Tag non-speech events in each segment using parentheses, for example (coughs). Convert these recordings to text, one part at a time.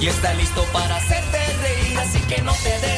y está listo para hacerte reír, así que no te des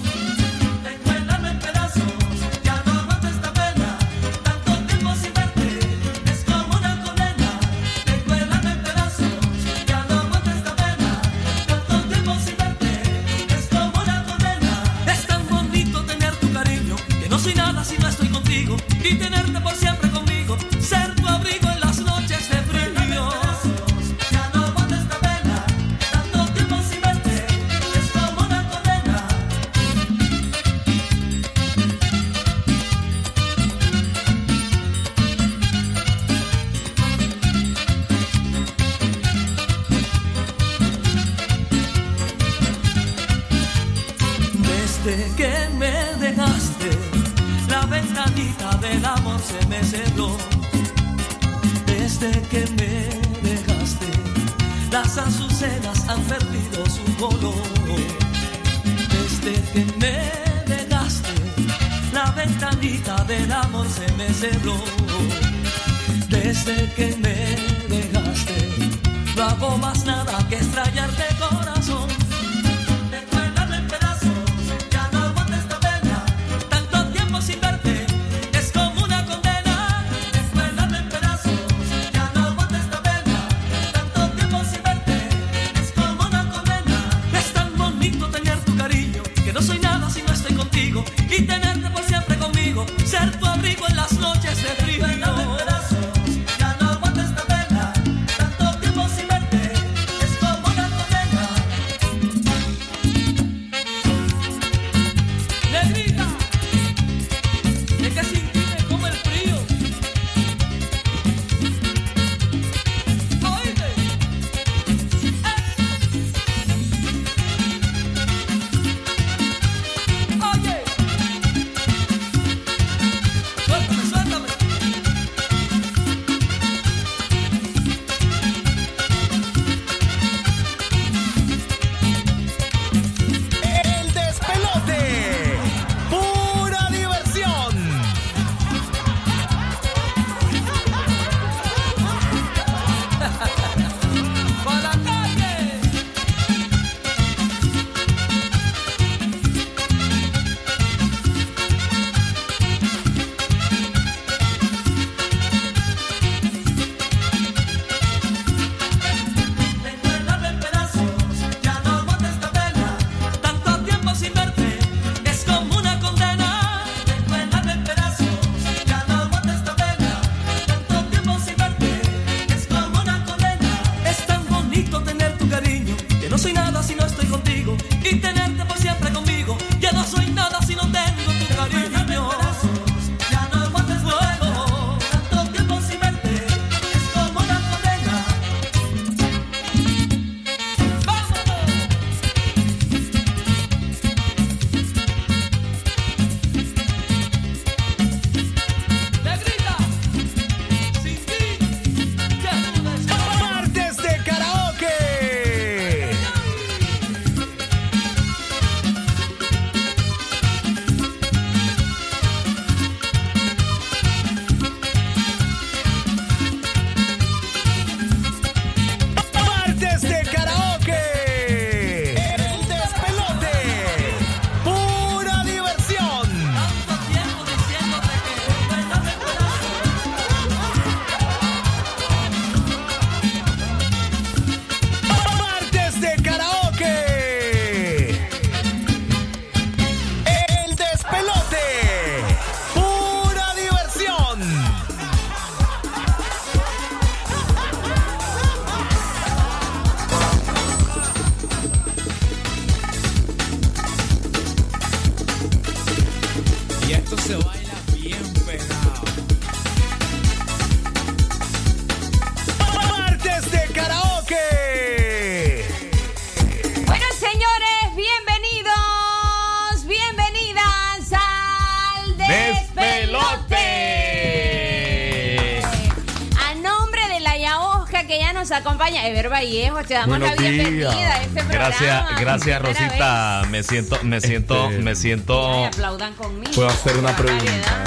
Vallejo. Te damos Buenos la bienvenida días. a este programa. Gracias, gracias Rosita. Me siento, me siento, Este- me siento, aplaudan conmigo. Puedo hacer una pregunta. barbaridad.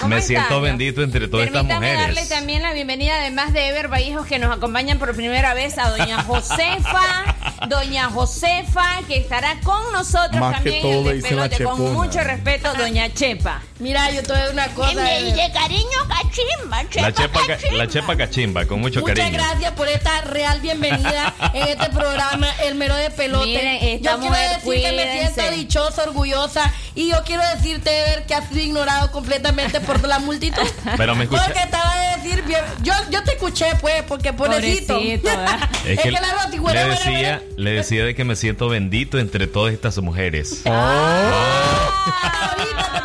¿Cómo me siento bendito entre todas estas Permítame darle mujeres. también la bienvenida, además de Ever Vallejos, que nos acompañan por primera vez a doña (laughs) Josefa, doña Josefa, que estará con nosotros Más que también todo en el despelote, con mucho respeto, doña Chepa. Mira, yo te voy a decir una cosa. Me dice cariño cachimba, La chepa, ca- cachimba. la chepa cachimba, con mucho Muchas cariño. gracias por esta real bienvenida en este programa, El Mero de Pelote. Miren, esta yo quiero mujer, decir que me siento dichosa, orgullosa. Y yo quiero decirte, Ever, que has sido ignorado completamente por la multitud. (laughs) Pero me escucha- Porque estaba de decir, bien- yo, yo te escuché, pues, porque pobrecito. Pobrecito, ¿verdad? (laughs) Es que la le decía, le decía de que me siento bendito entre todas estas mujeres. Ah,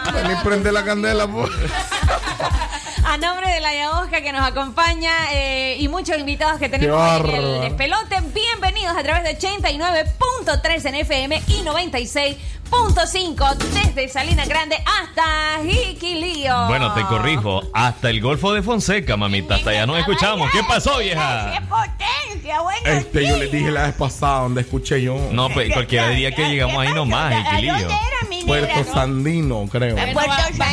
ahorita te- prende la candela, pues. A nombre de la Yaosca que nos acompaña eh, y muchos invitados que tenemos Qué en el despelote, bienvenidos a través de 89.3 en FM y 96.5 desde Salina Grande hasta Jiquilío. Bueno, te corrijo, hasta el Golfo de Fonseca, mamita, hasta allá nos escuchamos. ¿Qué pasó, ¡Qué vieja? potencia! Bueno, Este, yo les dije la vez pasada donde escuché yo. No, pues cualquiera diría que llegamos ahí nomás, ¿A dónde Jiquilío. Puerto? Sandino, creo.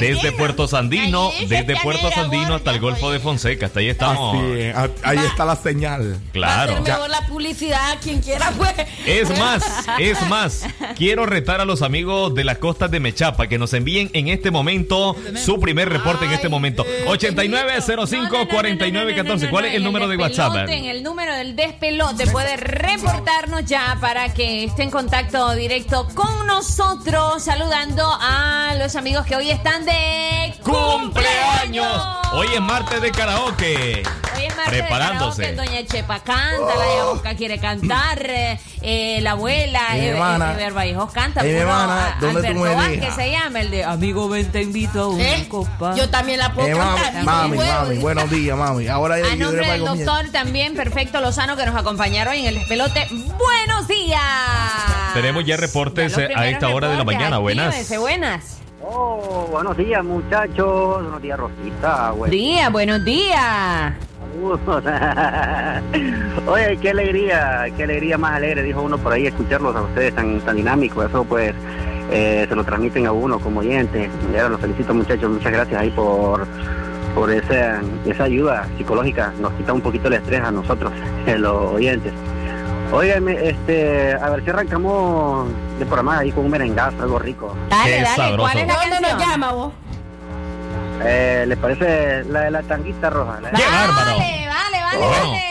Desde Puerto Sandino, desde Puerto Sandino hasta el Golfo de. Fonseca, hasta ahí estamos. Así es, a- ahí está la señal. Va a Claro. mejor la publicidad, quien quiera, pues. Es más, es más, quiero retar a los amigos de las costas de Mechapa que nos envíen en este momento su primer reporte en este momento. 8905-4914. ¿Cuál es el número de WhatsApp? En el número del despelote puede reportarnos ya para que esté en contacto directo con nosotros, saludando a los amigos que hoy están de ¡Cumpleaños! Hoy es martes de karaoke. Hoy es martes de Preparándose. Doña Chepa canta, la Yabuca quiere cantar, eh, eh, la abuela, Mi eh, hermana. eh, Barballejos canta. Mi puro, hermana, a- ¿dónde tú Alberto me Vázquez dejas? se llama, el de Amigo ven te invito a una ¿Eh? copa. Yo también la puedo Eh, mami, cantar. mami, Puedo, mami, buenos días, mami. Ahora ya A yo nombre del doctor también, Perfecto Lozano, que nos acompañaron en el despelote. ¡Buenos días! Tenemos ya reportes, Ya eh, a esta hora de la mañana. Buenas. buenas. Oh, buenos días muchachos, buenos días Rosita, buen Día, buenos días. Saludos. (laughs) Oye, qué alegría, qué alegría más alegre, dijo uno por ahí, escucharlos a ustedes tan, tan dinámicos, eso pues eh, se lo transmiten a uno como oyente. Ya los felicito muchachos, muchas gracias ahí por por esa, esa ayuda psicológica, nos quita un poquito el estrés a nosotros, (laughs) los oyentes. Óigame, este, a ver si arrancamos de programa ahí con un merengazo, algo rico. Dale, Qué dale, sabroso. ¿cuál es la ¿Dónde nos llama vos? Eh, ¿Les parece la de la tanguita roja? La- ¡Qué bárbaro! Vale, vale, vale, vale.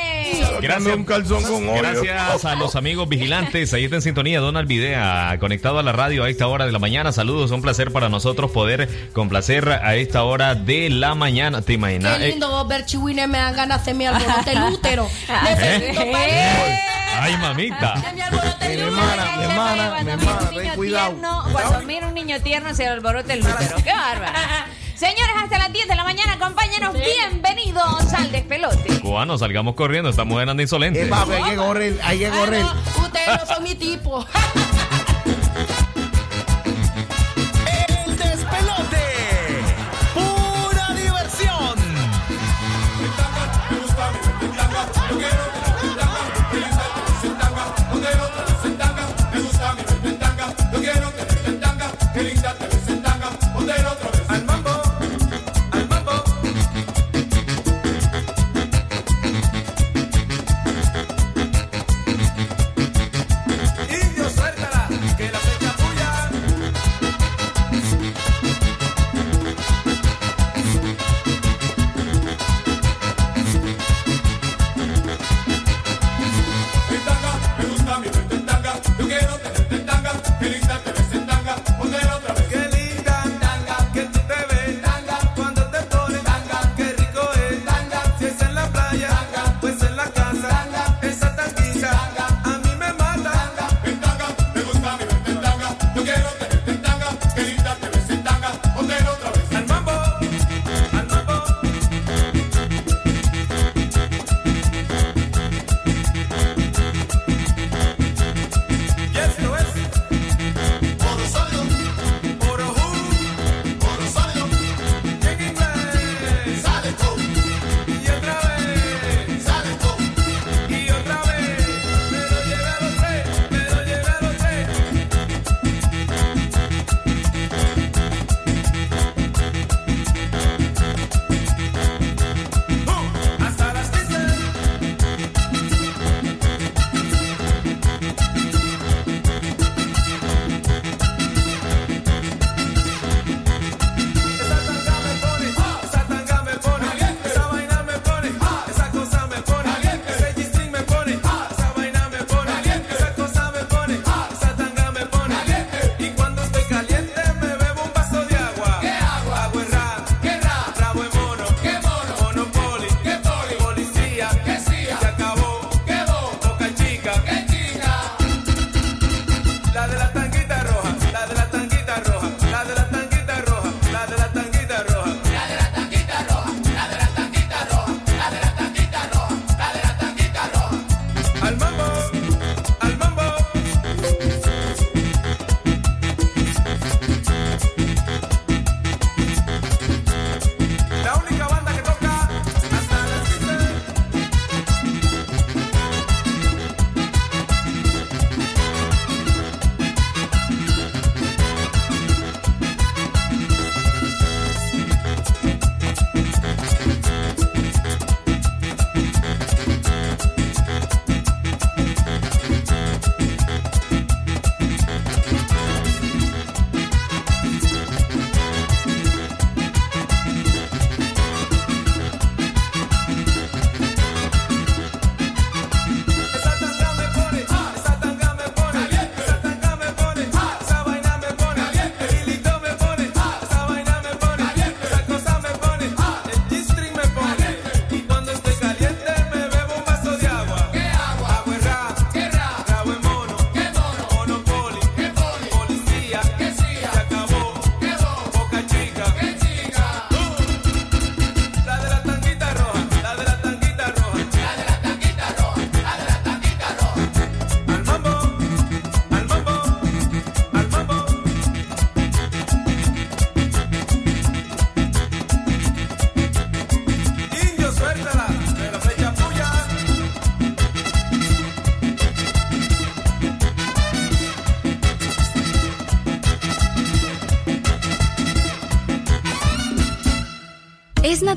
Gracias. un calzón con hoyo. Gracias a los amigos vigilantes. Ahí está en sintonía Donald Videa, conectado a la radio a esta hora de la mañana. Saludos, un placer para nosotros poder complacer a esta hora de la mañana. ¿Te imaginas? Qué lindo vos ver chihuines me dan ganas de hacer mi alborote el (laughs) útero. (laughs) Necesito Eh. Ay, mamita. Mi alborote Mi el hermana, útero. mi hermana, Cuando mi mira hermana, un niño ten cuidado. tierno- Cuando mira un niño tierno se alborota el útero. ¡Qué bárbaro! (laughs) Señores, hasta las 10 de la mañana, acompáñenos. Bienvenidos al despelote. Cubano, salgamos corriendo. Esta mujer anda insolente. Eh, papi, hay que correr, hay que Ah, no, ustedes no son mi tipo. (laughs)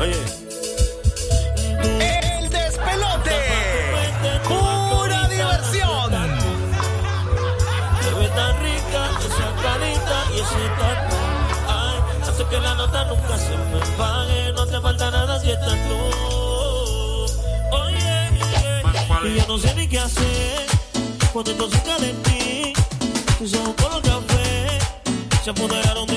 Oye. El despelote. Pura diversión. Se ve tan rica esa carita y ese tatu. Ay, hace que la nota nunca se me pague. No te falta nada si estás tú. Oye. Y yo no sé ni qué hacer cuando estoy cerca de ti. Tus ojos se apoderaron de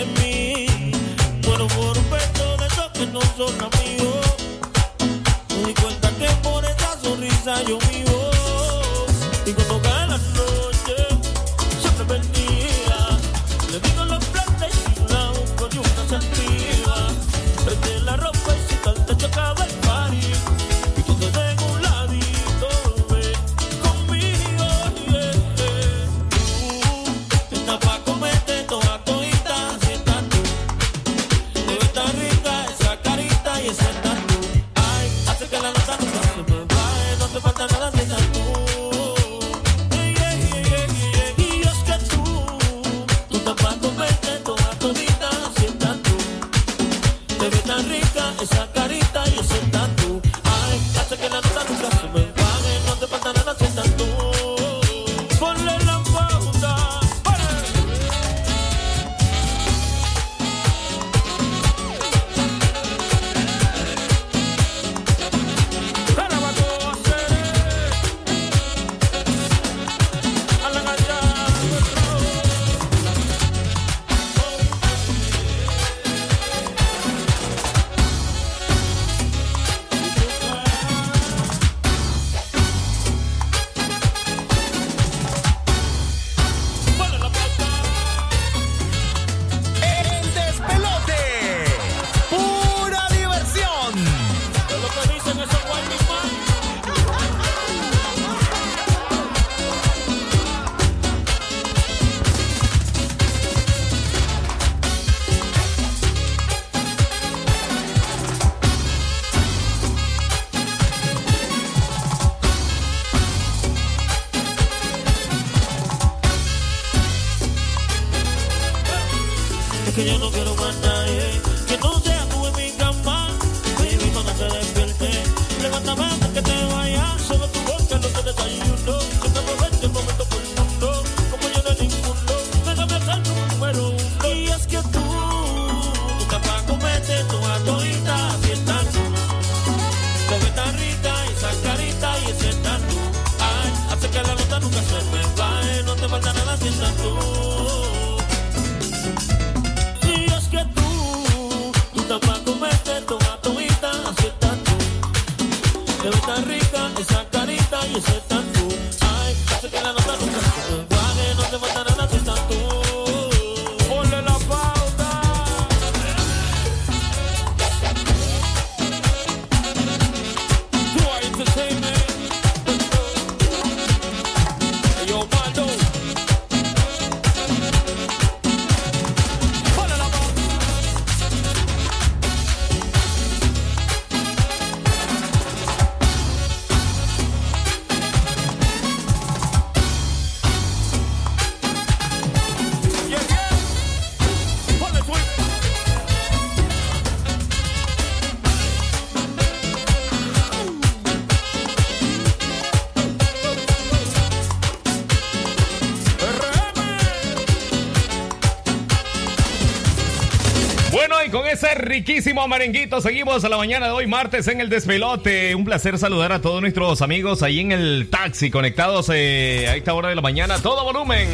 riquísimo merenguito. Seguimos a la mañana de hoy, martes, en el despelote. Un placer saludar a todos nuestros amigos ahí en el taxi, conectados eh, a esta hora de la mañana, todo volumen.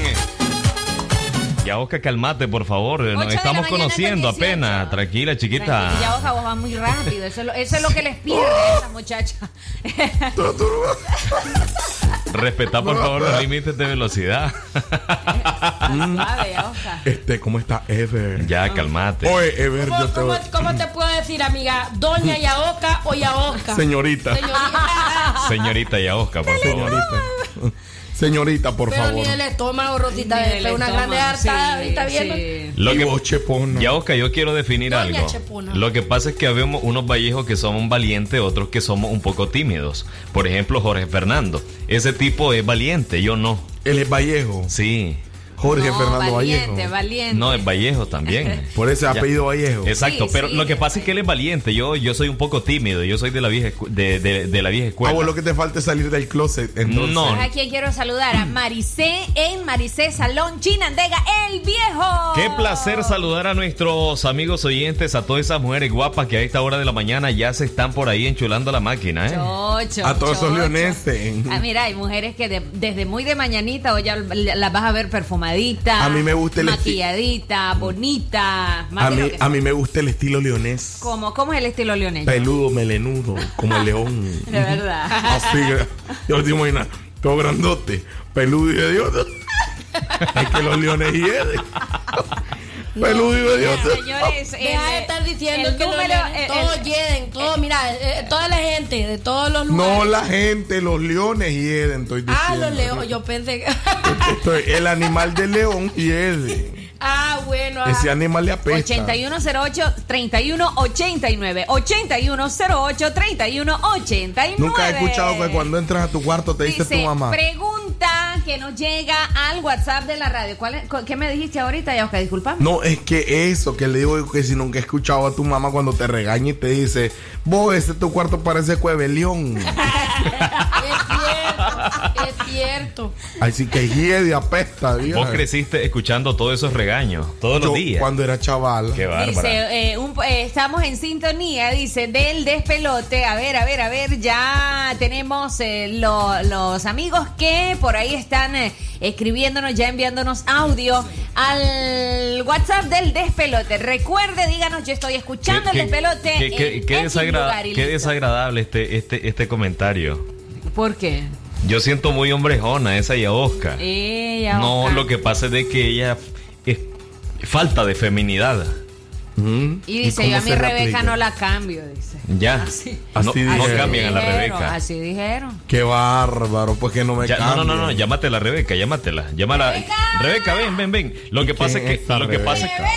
Ya, Oscar, calmate, por favor. Nos estamos conociendo apenas. Tranquila, chiquita. Tranquila, ya, Oscar, vos vas muy rápido. Eso es lo, eso es lo que les pide a esa muchacha. Respetá, por favor, los límites de velocidad. Suave. (laughs) Este, ¿cómo está Ever? Ya, calmate. Oye, Ever, ¿Cómo, yo te cómo- voy... cómo te puedo decir, amiga? ¿Doña Yaoca o Yaoca? Señorita. Señorita. Señorita y a Oscar, por favor. Señorita. Señorita, por Pero favor. ni del estómago, Rosita. Ni Es una grande hartada. sí, ¿Está viendo? sí. Lo Y que, vos, Chepona. ya, Oscar, yo quiero definir Doña algo. Chepona. Lo que pasa es que habemos unos vallejos que somos valientes, otros que somos un poco tímidos. Por ejemplo, Jorge Fernando. Ese tipo es valiente, yo no. Él es Vallejo. Sí. Jorge No, Fernando valiente, Vallejo. valiente. No, es Vallejo también. (laughs) Por ese Ya. apellido Vallejo. Exacto, Sí, pero sí. lo que pasa es que él es valiente. Yo, yo soy un poco tímido. Yo soy de la vieja, de, de- de la vieja Ah, escuela. vos lo que te falta es salir del closet. Entonces. No. ¿A quién quiero saludar? A Maricé en Maricé Salón Chinandega, el viejo. Qué placer saludar a nuestros amigos oyentes, a todas esas mujeres guapas que a esta hora de la mañana ya se están por ahí enchulando la máquina, ¿eh? Chocho, A todos esos leoneses. Ah, mira, hay mujeres que de- desde muy de mañanita o ya las vas a ver A mí me gusta el maquilladita, bonita. más A de mí, a mí me gusta el estilo leonés. ¿Cómo, ¿Cómo es el estilo leonés? Peludo, melenudo, como el león. (laughs) De verdad. Así, yo te imagino, todo grandote, peludo y hediondo. Es que los leones hieden. Peludo y hediondo. Señores, Deja de estar diciendo el que número, el- todos el- hieden, todos, mira, eh, eh, toda la gente de todos los lugares. No la gente, los leones hieden, estoy diciendo. ah, los leones, yo pensé que... Estoy- el animal del león hiede. (laughs) ah, bueno. ah. Ese animal le apesta. 8108-3189. 8108-3189. Nunca he escuchado que cuando entras a tu cuarto te dice, Dice, tu mamá. pregunta que nos llega al WhatsApp de la radio. ¿Cuál es- ¿Qué me dijiste ahorita, Yaosca? Disculpa. No, es que eso, que le digo que si nunca he escuchado a tu mamá cuando te regaña y te dice, vos, ese tu cuarto parece cuebelión. (laughs) Es cierto, es cierto. Así que hiede apesta, vieja. Vos creciste escuchando todos esos regaños, todos Yo, los días. Cuando era chaval. Qué. Dice, eh, un- eh, estamos en sintonía, dice, del despelote. A ver, a ver, a ver, ya tenemos eh, lo- los amigos que por ahí están eh, escribiéndonos, ya enviándonos audio al WhatsApp del despelote. Recuerde, díganos, yo estoy escuchando el despelote. qué- qué- en qué X desagra- lugar y qué desagradable este, este, este comentario. ¿Por qué? Yo siento muy hombrejona esa y a Oscar. Ella, No, Oscar. lo que pasa es de que ella es falta de feminidad. Mm. Y dice, yo a mi Rebeca aplica? no la cambio, dice. Ya. Así. No, Así no dijeron. cambian a la Dijeron, Rebeca. Así dijeron. Qué bárbaro, pues que no me Ya, no, no, no, no, llámatela Rebeca, llámatela. Llámala. Rebeca, ven, ven, ven. Lo que pasa es ¿Quién que, lo que pasa es que, ¡Rebeca!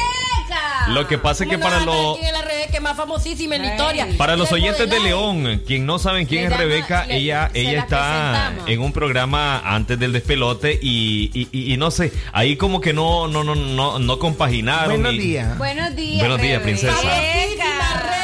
Lo que pasa es que ¿Cómo no para los quién es la Rebeca es más famosísima en la historia? para los oyentes de. León, quien no saben quién es Rebeca, ella ella la está en un programa antes del despelote y, y, no sé, ahí como que no no no no no compaginaron. Buenos días. Buenos días. Buenos días, Rebeca. princesa.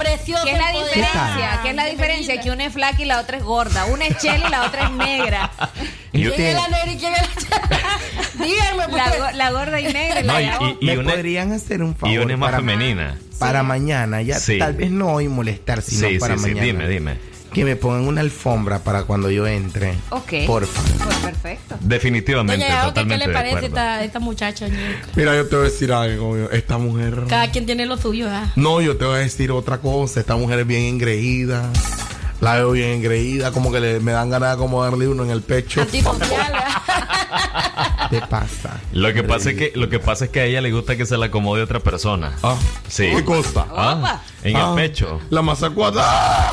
Preciosa. ¿Qué es la diferencia? ¿Qué es la diferencia? Que una es flaca y la otra es gorda. Una es chela y la otra es negra. (laughs) y- ¿Quién es la negra y quién es la (laughs) Díganme, pues. La, go- la gorda y negra y la No, de y- abajo. y- ¿Me una- podrían hacer un favor? y una es más para, femenina. Para mañana, ya Sí. tal vez no hoy molestar, sino Sí, para sí, sí, mañana. dime, dime. Que me pongan una alfombra para cuando yo entre. Ok. Porfa. Pues perfecto. Definitivamente, Doña ¿qué totalmente le parece esta, esta muchacha? ñica? Mira, yo te voy a decir algo. yo- Esta mujer. Cada quien tiene lo suyo, ¿ah? No, yo te voy a decir otra cosa. Esta mujer es bien engreída. La veo bien engreída. Como que le- me dan ganas de acomodarle uno en el pecho. Antisocial, ¿ah? ¿Qué pasa? Lo que pasa es que lo que pasa es que a ella le gusta que se la acomode otra persona. Ah, Sí. ¿Qué cosa? Ah, en Ah, el pecho. La mazacuata.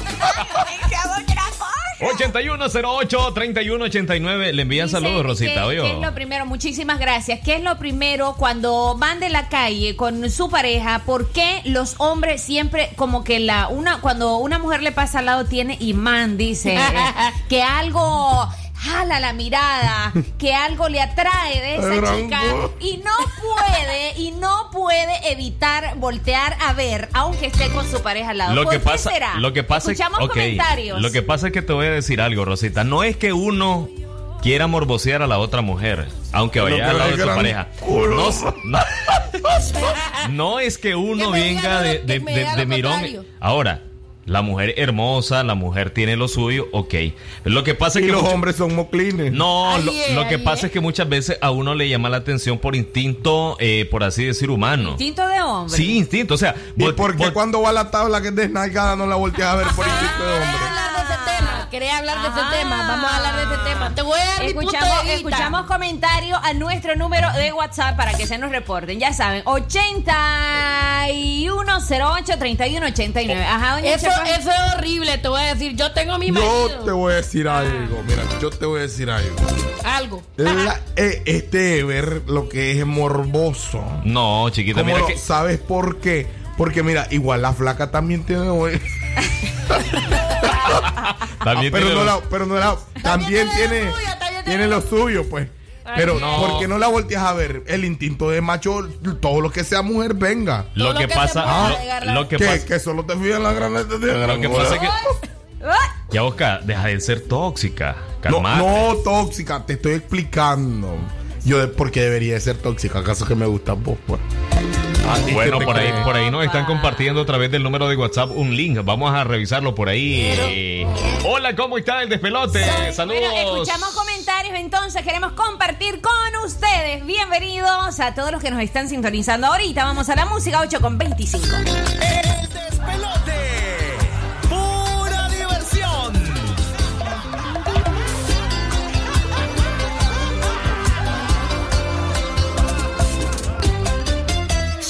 8108-3189. Le envían saludos, Rosita. ¿qué, oye. qué es lo primero? Muchísimas gracias. ¿Qué es lo primero cuando van de la calle con su pareja? ¿Por qué los hombres siempre como que la una cuando una mujer le pasa al lado tiene imán, dice eh, (laughs) que algo jala la mirada, que algo le atrae de esa chica y no puede y no puede evitar voltear a ver aunque esté con su pareja al lado. Lo ¿Por que qué pasa, será? lo que pasa es Escuchamos comentarios. Lo que pasa es que te voy a decir algo, Rosita. No es que uno quiera morbosear a la otra mujer, aunque vaya al lado de su pareja. No, no, (laughs) no es que uno Que venga de, mirón. Ahora, La mujer hermosa, la mujer tiene lo suyo, ok. Lo que pasa es Y que los mucho- hombres son moclines. No, lo, que pasa es. es que muchas veces a uno le llama la atención por instinto, eh, por así decir, humano. Instinto de hombre. Sí, instinto, o sea, ¿Y vol- por qué vol- cuando va a la tabla que es desnalgada no la volteas a ver por instinto de hombre? Hablar de hablar de Ah. ese tema. Vamos a hablar de ese tema. Te voy a dar mi punto Escuchamos, de vista. escuchamos comentarios a nuestro número de WhatsApp para que se nos reporten. Ya saben, 8108-3189. Ajá, doña Eso, eso es horrible, te voy a decir. Yo tengo mi Yo marido. te voy a decir algo. Mira, yo te voy a decir algo. Algo. La- eh, este ver lo que es morboso. No, chiquita, ¿Cómo mira lo- que... ¿Sabes por qué? Porque mira, igual la flaca también tiene. (laughs) (laughs) También pero, tiene no los- la, pero no la. También, tiene tiene. lo suyo, también tiene lo suyo, pues. Pero No. ¿por qué no la volteas a ver? El instinto de macho, todo lo que sea mujer, venga. Lo que pasa, lo- que ¿Qué? pasa, Que solo te fijas en la gran. Lo lo que pasa es que ya Oscar, deja de ser tóxica, No, no, tóxica, te estoy explicando. Yo de por qué debería de ser tóxica, acaso que me gusta vos, pues. Ah, ¿y Bueno, por ahí, por ahí nos están compartiendo a través del número de WhatsApp un link. Vamos a revisarlo por ahí. Hola, ¿cómo está el despelote? Saludos. Bueno, escuchamos comentarios, entonces queremos compartir con ustedes. Bienvenidos a todos los que nos están sintonizando ahorita. Vamos a la música 8 con 25. El despelote.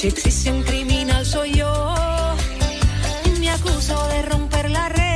Si existe un criminal soy yo. Me acuso de romper la regla,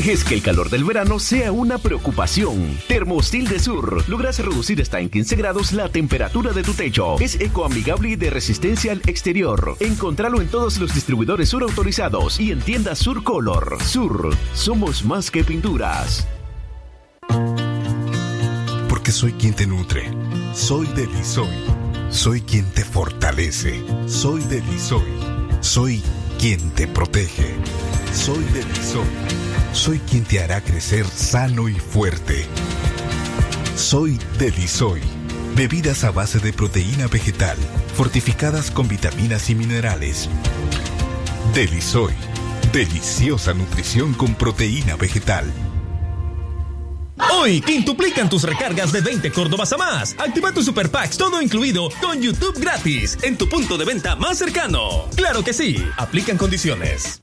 dejes que el calor del verano sea una preocupación. Termostil de Sur logras reducir hasta en 15 grados la temperatura de tu techo. Es ecoamigable y de resistencia al exterior. Encontralo en todos los distribuidores Sur autorizados y en tiendas Sur Color. Sur, somos más que pinturas. Porque soy quien te nutre. Soy Delisoy. Soy quien te fortalece. Soy Delisoy. Soy quien te protege. Soy Delisoy. Soy quien te hará crecer sano y fuerte. Soy Delisoy. Bebidas a base de proteína vegetal, fortificadas con vitaminas y minerales. Delisoy. Deliciosa nutrición con proteína vegetal. Hoy quintuplican tus recargas de 20 Córdobas a más. Activa tu Super Packs todo incluido con YouTube gratis en tu punto de venta más cercano. Claro que sí, aplican condiciones.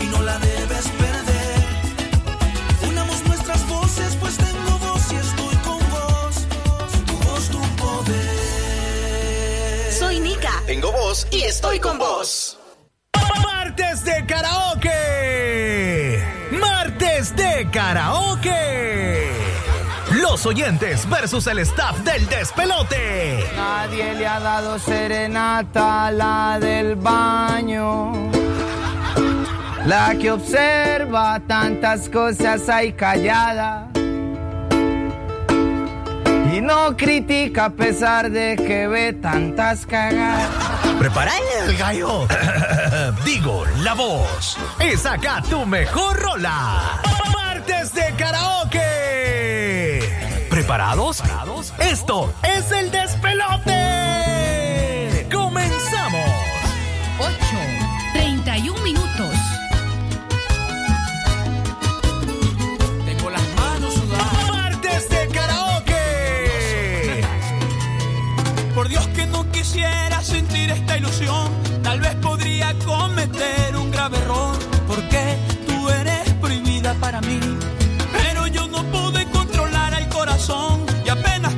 y no la debes perder. Unamos nuestras voces, pues tengo voz y estoy con vos. Tu voz, tu poder. Soy Nika. Tengo voz y estoy con vos. Martes de karaoke. Martes de karaoke. Los oyentes versus el staff del despelote. Nadie le ha dado serenata a la del baño. La que observa tantas cosas ahí callada. Y no critica a pesar de que ve tantas cagadas. Preparale el gallo. (coughs) Digo, la voz. Es acá tu mejor rola. Martes de karaoke. ¿Preparados? Esto es el despelote. Esta ilusión. Tal vez podría cometer un grave error. Porque tú eres prohibida para mí. Pero yo no pude controlar el corazón. Y apenas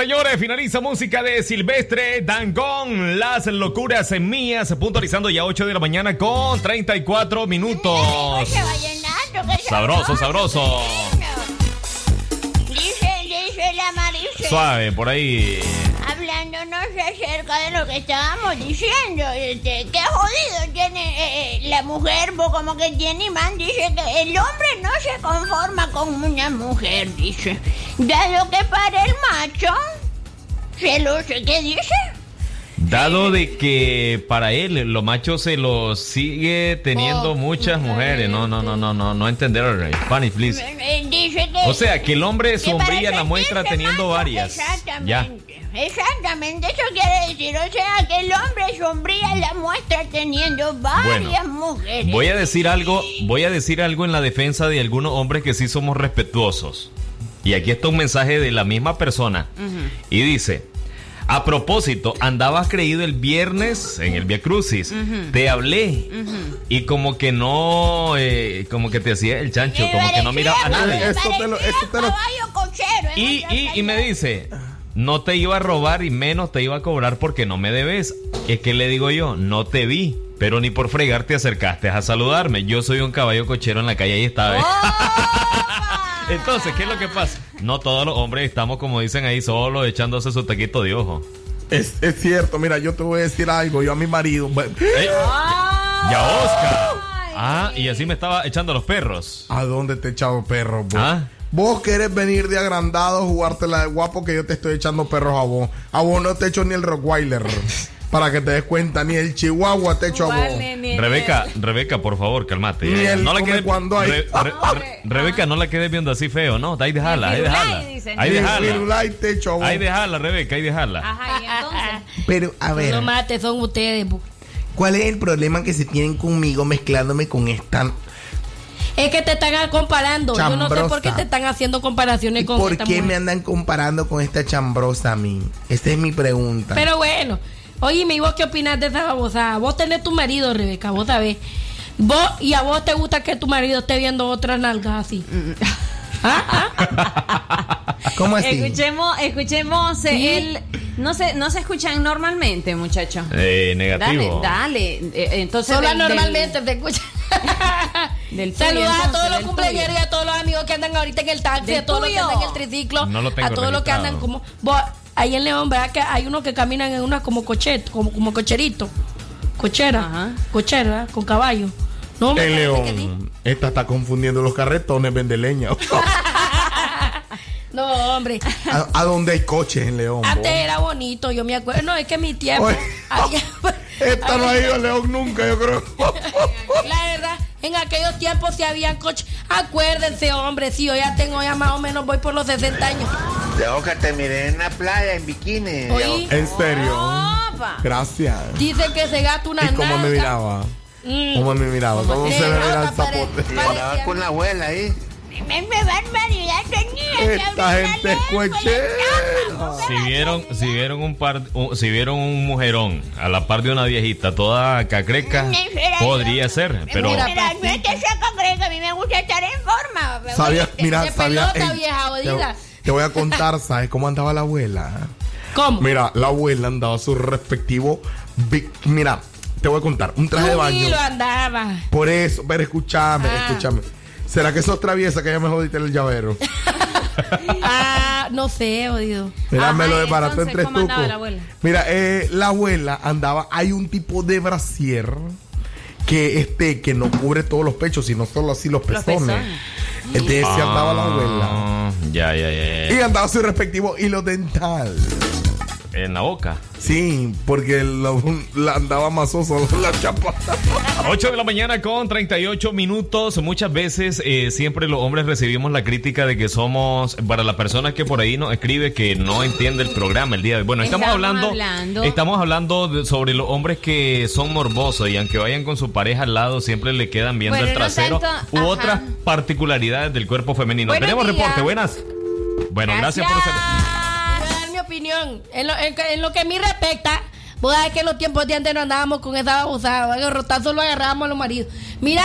señores, finaliza música de Silvestre Dangón, Las locuras en mías, puntualizando ya 8 de la mañana con 34 minutos. Vallenato, Sabroso, sabroso. Dice, dice la Marisa. Suave, por ahí. Hablándonos acerca de lo que estábamos diciendo, este, qué jodido tiene eh, la mujer, pues como que tiene imán, dice que el hombre no se conforma con una mujer, dice. Dado que para el macho, se ¿qué dice? Dado de que para él lo macho se lo sigue teniendo muchas mujeres. No, no, no, no, no, no entender. Spanish, please. Eh, dice que... O sea, que el hombre sombría la muestra teniendo macho, varias. Exactamente. Ya. Exactamente, eso quiere decir, o sea, que el hombre sombría la muestra teniendo varias mujeres. Voy a decir algo, voy a decir algo en la defensa de algunos hombres que sí somos respetuosos. Y aquí está un mensaje de la misma persona. Y dice, a propósito, andabas creído el viernes en el Via Crucis. Te hablé. Y como que no, eh, como que te hacía el chancho, como que no miraba a nadie. Eso te lo, eso te lo- Caballo cochero. en Y, y, y me dice, no te iba a robar y menos te iba a cobrar porque no me debes. Es que le digo yo, no te vi, pero ni por fregar te acercaste a saludarme. Yo soy un caballo cochero en la calle y estaba. (laughs) Entonces, ¿qué es lo que pasa? No todos los hombres estamos, como dicen ahí, solo echándose su taquito de ojo. Es, es cierto, mira, yo te voy a decir algo. Yo a mi marido. bueno, Ya, Oscar. Ah, y así me estaba echando los perros. ¿A dónde te he echado perros, vos? Ah. Vos querés venir de agrandado, jugártela de guapo que yo te estoy echando perros a vos. A vos no te echo ni el Rottweiler. (laughs) para que te des cuenta, ni el Chihuahua te echo a vos. Rebeca, Rebeca, por favor, calmate. Ni Ya, el no la quede- cuando hay. Re- re- re- Rebeca, no la quedes viendo así feo, ¿no? Ahí dejarla, ahí dejarla. Ahí a vos. Ahí dejarla, Rebeca, ahí dejarla. Ajá, y entonces. (laughs) Pero, a ver, No mate, son ustedes. ¿cuál es el problema que se tienen conmigo mezclándome con esta? Es que te están comparando. Yo no sé por qué te están haciendo comparaciones con ¿Por esta qué mujer. me andan comparando con esta chambrosa a mí? Esa es mi pregunta. Pero bueno, oye, ¿y vos qué opinas de esa babosada? Vos tenés tu marido, Rebeca, vos sabés. Vos, y a vos te gusta que tu marido esté viendo otras nalgas así. (laughs) ¿Cómo Escuchemos, escuchemos eh, Sí. el. No se, no se escuchan normalmente, muchachos. Eh, negativo. Dale, dale. Eh, Entonces, Solo del- del- normalmente se escucha. (laughs) Del tuyo, a todos los cumpleaños y a todos los amigos que andan ahorita en el taxi, a todos los que andan en el triciclo, No lo tengo a todos los que andan como. Vos, ahí en León, ¿verdad? Que hay unos que caminan en unas como cochet, como, como cocherito. Cochera. Cochera, ¿verdad? con caballo. No, me En. León. Esta está confundiendo los carretones, vende leña. (laughs) (laughs) No, hombre. ¿A, a dónde hay coches en León? Antes era bonito, yo me acuerdo. No, es que mi tiempo. Oye. había- (laughs) Esta no ha ido a León nunca, yo creo. La verdad, en aquellos tiempos sí había coches. Acuérdense, hombre, sí, yo ya tengo, ya más o menos voy por los 60 años. Tengo que te miré en la playa en bikini. Oí. En serio. Gracias. Dicen que se gasta una ¿Y cómo me miraba? Mm. ¿Cómo me miraba? ¿Cómo se me mira el zapote? Andaba con la abuela ahí. Me, me barbaridad. Esta gente es. Si vieron, si vieron un par, un- si vieron un mujerón a la par de una viejita toda cacreca, podría ser, pero Mira, no es que sea concreto, a mí me gusta estar en forma. Sabía, mira, de sabía. pelota, ey, vieja te, jodida. te voy a contar, ¿sabes cómo andaba la abuela? ¿Cómo? Mira, la abuela andaba su respectivo. big- Mira, te voy a contar. Un traje de baño. Andaba. Por eso, pero escúchame, Ah. escúchame. ¿Será que sos traviesa que ya me jodiste el llavero? (laughs) Ah, no sé, oído. Mira, me lo Ajá, desbaraté en entonces, tres ¿cómo andaba tucos. la abuela? Mira, eh, la abuela andaba, hay un tipo de brasier que este, que no cubre todos los pechos, sino solo así los Los pezones. pezones. Entonces sí andaba la abuela. Ah, Ya, ya, ya, Y andaba su respectivo hilo dental. En la boca. Sí, porque la, la andaba masoso la chapa. 8 de la mañana con 38 minutos. Muchas veces eh, siempre los hombres recibimos la crítica de que somos, para la persona que por ahí nos escribe que no entiende el programa el día de hoy. Bueno, estamos, Estamos hablando, hablando. estamos hablando de- sobre los hombres que son morbosos y aunque vayan con su pareja al lado siempre le quedan viendo Bueno, el no trasero tanto- u ajá. otras particularidades del cuerpo femenino. Buenos Tenemos días. reporte, buenas. Bueno, gracias, por ser. Opinión. En lo, en, en lo que a mí respecta, voy a que en los tiempos de antes no andábamos con esa babosada. El rotazo lo agarrábamos a los maridos. Mira,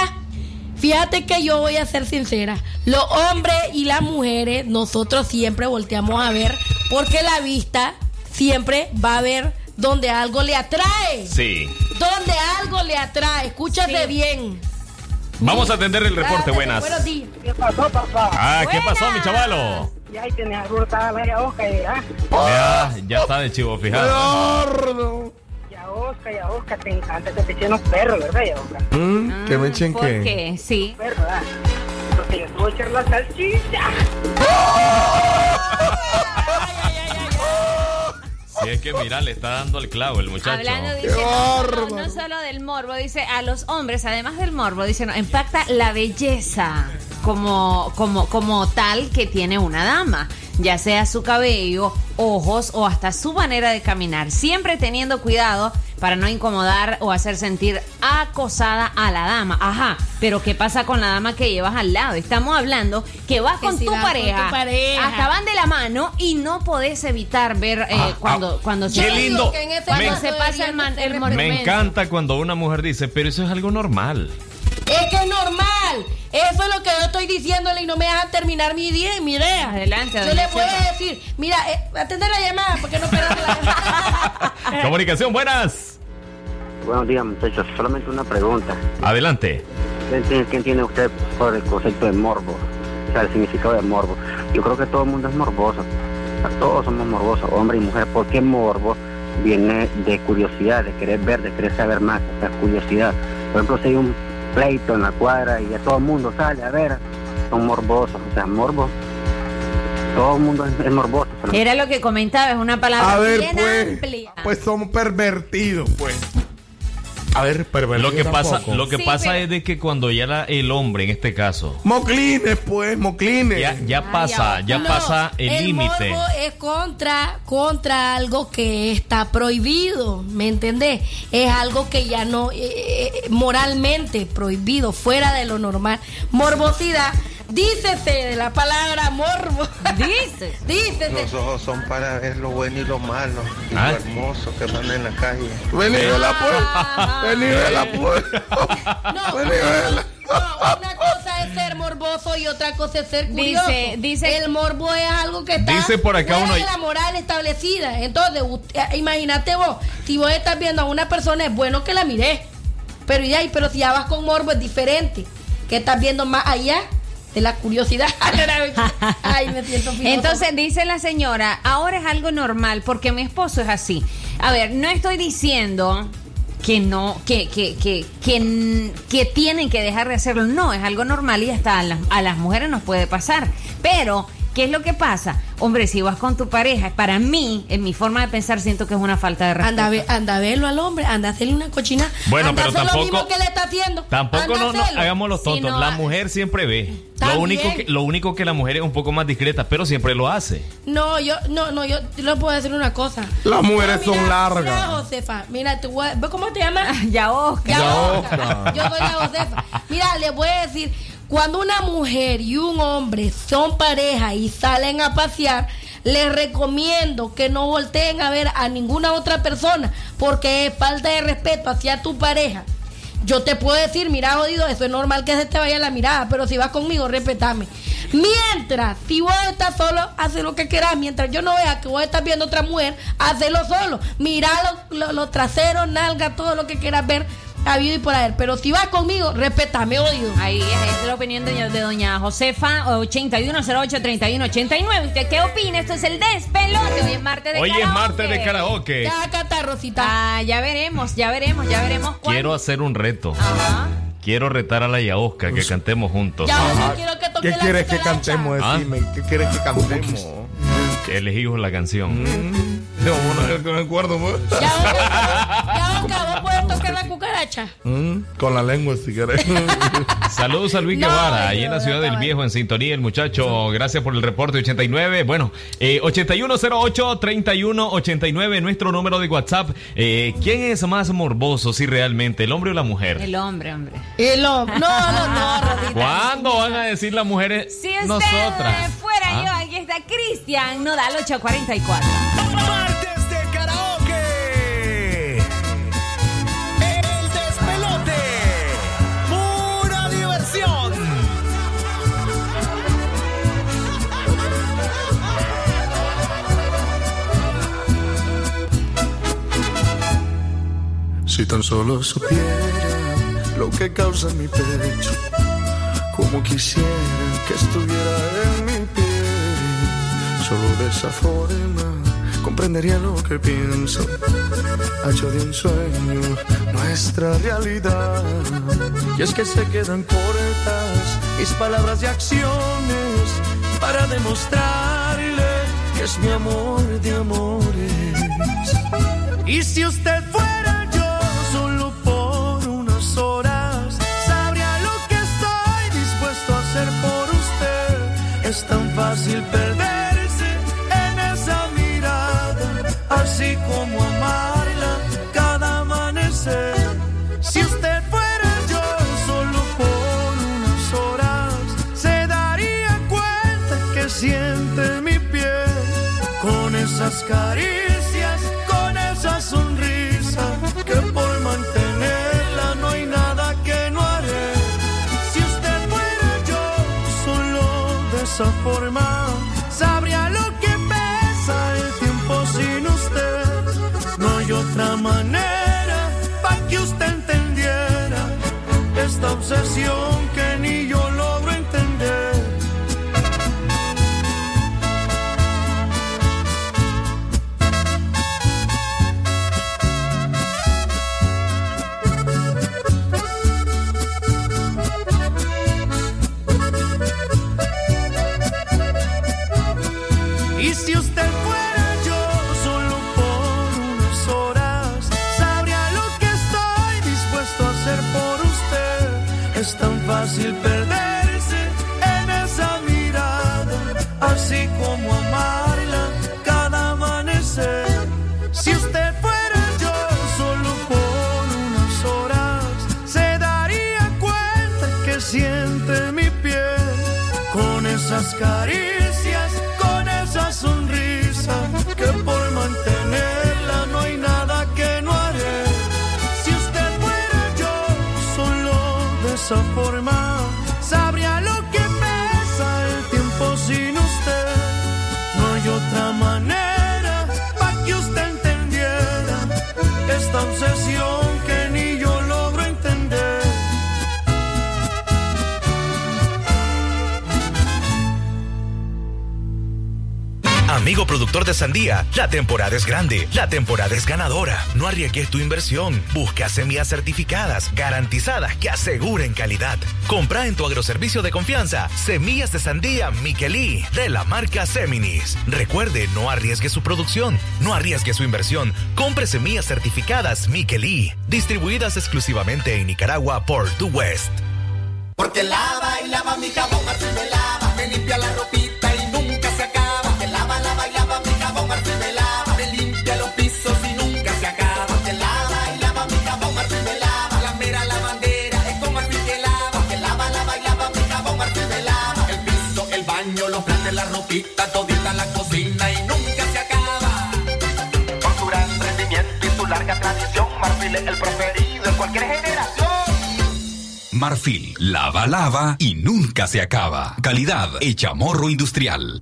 Fíjate que yo voy a ser sincera. Los hombres y las mujeres, nosotros siempre volteamos a ver porque la vista siempre va a ver donde algo le atrae. Sí. Donde algo le atrae. Escúchate bien. Vamos a atender el reporte. Buenas. Buenos días. ¿Qué pasó, papá? Ah, ¿qué pasó, mi chavalo? Y ahí tienes a la ya Oscar, ya. Ya, ya está de chivo fijado. Ya Oscar, ya Oscar, te encanta que te echen los perros, ¿verdad, ya Oscar? Mm, ¿Que me echen ¿Por qué? qué? Sí. ¿Verdad? Porque yo te voy a echar la salchicha. Si es que mira, le está dando el clavo el muchacho. Hablando, dice, no, no, no solo del morbo, dice, a los hombres, además del morbo, dice, no, impacta la belleza como, como, como tal que tiene una dama, ya sea su cabello, ojos o hasta su manera de caminar, siempre teniendo cuidado para no incomodar o hacer sentir acosada a la dama. Ajá, pero ¿qué pasa con la dama que llevas al lado? Estamos hablando que vas Que con, si tu vas con pareja, tu pareja. hasta van de la mano y no podés evitar ver eh, cuando, cuando qué lindo. cuando Me- se pasa el, man- el Me monumento. encanta cuando una mujer dice, pero eso es algo normal. Es que es normal. Eso es lo que yo estoy diciéndole y no me dejan terminar mi idea, mi idea. Adelante, Yo le puedo decir, mira, eh, atender la llamada porque no esperamos la llamada. (laughs) Comunicación, buenas. Buenos días, muchachos. Solamente una pregunta. Adelante. ¿Qué entiende, qué entiende usted por el concepto de morbo? O sea, el significado de morbo. Yo creo que todo el mundo es morboso. O sea, todos somos morbosos, hombre y mujer. ¿Por qué morbo? Viene de curiosidad, de querer ver, de querer saber más, o sea, curiosidad. Por ejemplo, si hay un pleito en la cuadra y ya todo el mundo sale a ver, son morbosos. O sea, morbo. Todo el mundo es, es morboso. Era lo que comentaba, es una palabra A ver, bien pues. amplia. Pues somos pervertidos, pues. A ver, pervertidos. Lo que pasa, tampoco. lo que pasa es de que cuando ya la- el hombre, en este caso, Moclines, pues, moclines. ya, ya pasa, ya No, pasa el límite. morbo es contra, contra algo que está prohibido, ¿me entendés? Es algo que ya no, eh, eh, moralmente prohibido, fuera de lo normal. Morbosidad, dícese de la palabra morbo. Dice. (laughs) dícese. Los ojos son para ver lo bueno y lo malo y Ah. lo hermoso que van en la calle. Vení, vela, Ah. pues. Vení, vela, pues. Vení, vela. Una cosa es ser morboso y otra cosa es ser curioso. Dice- dice- el morbo es algo que está Dice por acá fuera uno- de la moral establecida. Entonces, usted- eh, imagínate vos, si vos estás viendo a una persona, es bueno que la mires. Pero ya, pero si ya vas con morbo es diferente. Que estás viendo más allá de la curiosidad. (laughs) Ay, me siento. (laughs) Entonces dice la señora, ahora es algo normal porque mi esposo es así. A ver, no estoy diciendo que no, que, que, que, que, que tienen que dejar de hacerlo. No, es algo normal y hasta a las, a las mujeres nos puede pasar. Pero, ¿qué es lo que pasa? Hombre, si vas con tu pareja, para mí, en mi forma de pensar, siento que es una falta de respeto. Anda anda a verlo al hombre, anda a hacerle una cochina. Bueno, anda pero a hacer tampoco- lo mismo que le está haciendo. Tampoco no, no hagamos los Si tontos. no, la mujer siempre ve. Lo único, que, lo único que la mujer es un poco más discreta, pero siempre lo hace. No, yo, no, no, yo te le puedo decir una cosa. Las mujeres mira, son largas. Mira, Josefa, mira, te voy a- ¿ves cómo te llamas? (laughs) Ya Oscar. Ya. Oscar. Yo soy la Josefa. Mira, le voy a decir, cuando una mujer y un hombre son pareja y salen a pasear, les recomiendo que no volteen a ver a ninguna otra persona porque es falta de respeto hacia tu pareja. Yo te puedo decir, mira, jodido, eso es normal que se te vaya la mirada, pero si vas conmigo, respetame. Mientras, si vos estás solo, haz lo que quieras. Mientras yo no vea que vos estás viendo otra mujer, hazlo solo. Mira los lo, los traseros, nalga, todo lo que quieras ver, habido y por haber. Pero si vas conmigo, respetame, oído. Ahí es, la opinión de, de doña Josefa, 8108-3189. ¿Usted qué opina? Esto es el despelote. Hoy es martes de Hoy es karaoke. martes de karaoke. Ya, acá Rosita. Ah, ya veremos, ya veremos, ya veremos. cuándo. Quiero hacer un reto. Quiero retar a la Yaosca que cantemos juntos. Ya, quiero que toque ¿Qué la quieres que cantemos? ¿Ah? Decime, ¿qué quieres que cantemos? Elegimos la canción. Yo, bueno, que me acuerdo, pues. Ya, ya, la cucaracha. Mm, Con la lengua, si quieres. (laughs) Saludos a Luis No, Guevara, ahí en la ciudad no, del. Viejo, en sintonía, el muchacho. Gracias por el reporte 89. Bueno, eh, 8108-3189, nuestro número de WhatsApp. Eh, ¿Quién es más morboso, si realmente, el hombre o la mujer? El hombre, hombre. El hombre. No, no, no, (laughs) Rosita. ¿Cuándo van a decir las mujeres Si usted nosotras? fuera ¿Ah? yo, aquí está Cristian Nodal 844. Si tan solo supiera lo que causa mi pecho, como quisiera que estuviera en mi piel. Solo de esa forma comprendería lo que pienso. Hecho de un sueño nuestra realidad. Y es que se quedan cortas mis palabras y acciones para demostrarle que es mi amor de amores. Y si usted fuera fácil perderse en esa mirada, así como amarla cada amanecer. Si usted fuera yo solo por unas horas, se daría cuenta que siente mi piel con esas caricias, con esa sonrisa, que por mantenerla esa forma, sabría lo que pesa el tiempo sin usted. No hay otra manera para que usted entendiera esta obsesión que ni yo fácil esa forma, sabría lo que pesa el tiempo sin usted. No hay otra manera para que usted entendiera esta obsesión Amigo productor de sandía, la temporada es grande, la temporada es ganadora. No arriesgues tu inversión. Busca semillas certificadas, garantizadas, que aseguren calidad. Compra en tu agroservicio de confianza semillas de sandía Miquelí de la marca Seminis. Recuerde, no arriesgue su producción, no arriesgue su inversión. Compre semillas certificadas Miquelí, distribuidas exclusivamente en Nicaragua por The West. Porque lava y lava mi jabón, me lava, me limpia la ropita ropita, todita la cocina y nunca se acaba. Con su gran rendimiento y su larga tradición, Marfil es el preferido en cualquier generación. Marfil, lava, lava y nunca se acaba. Calidad hecha morro industrial.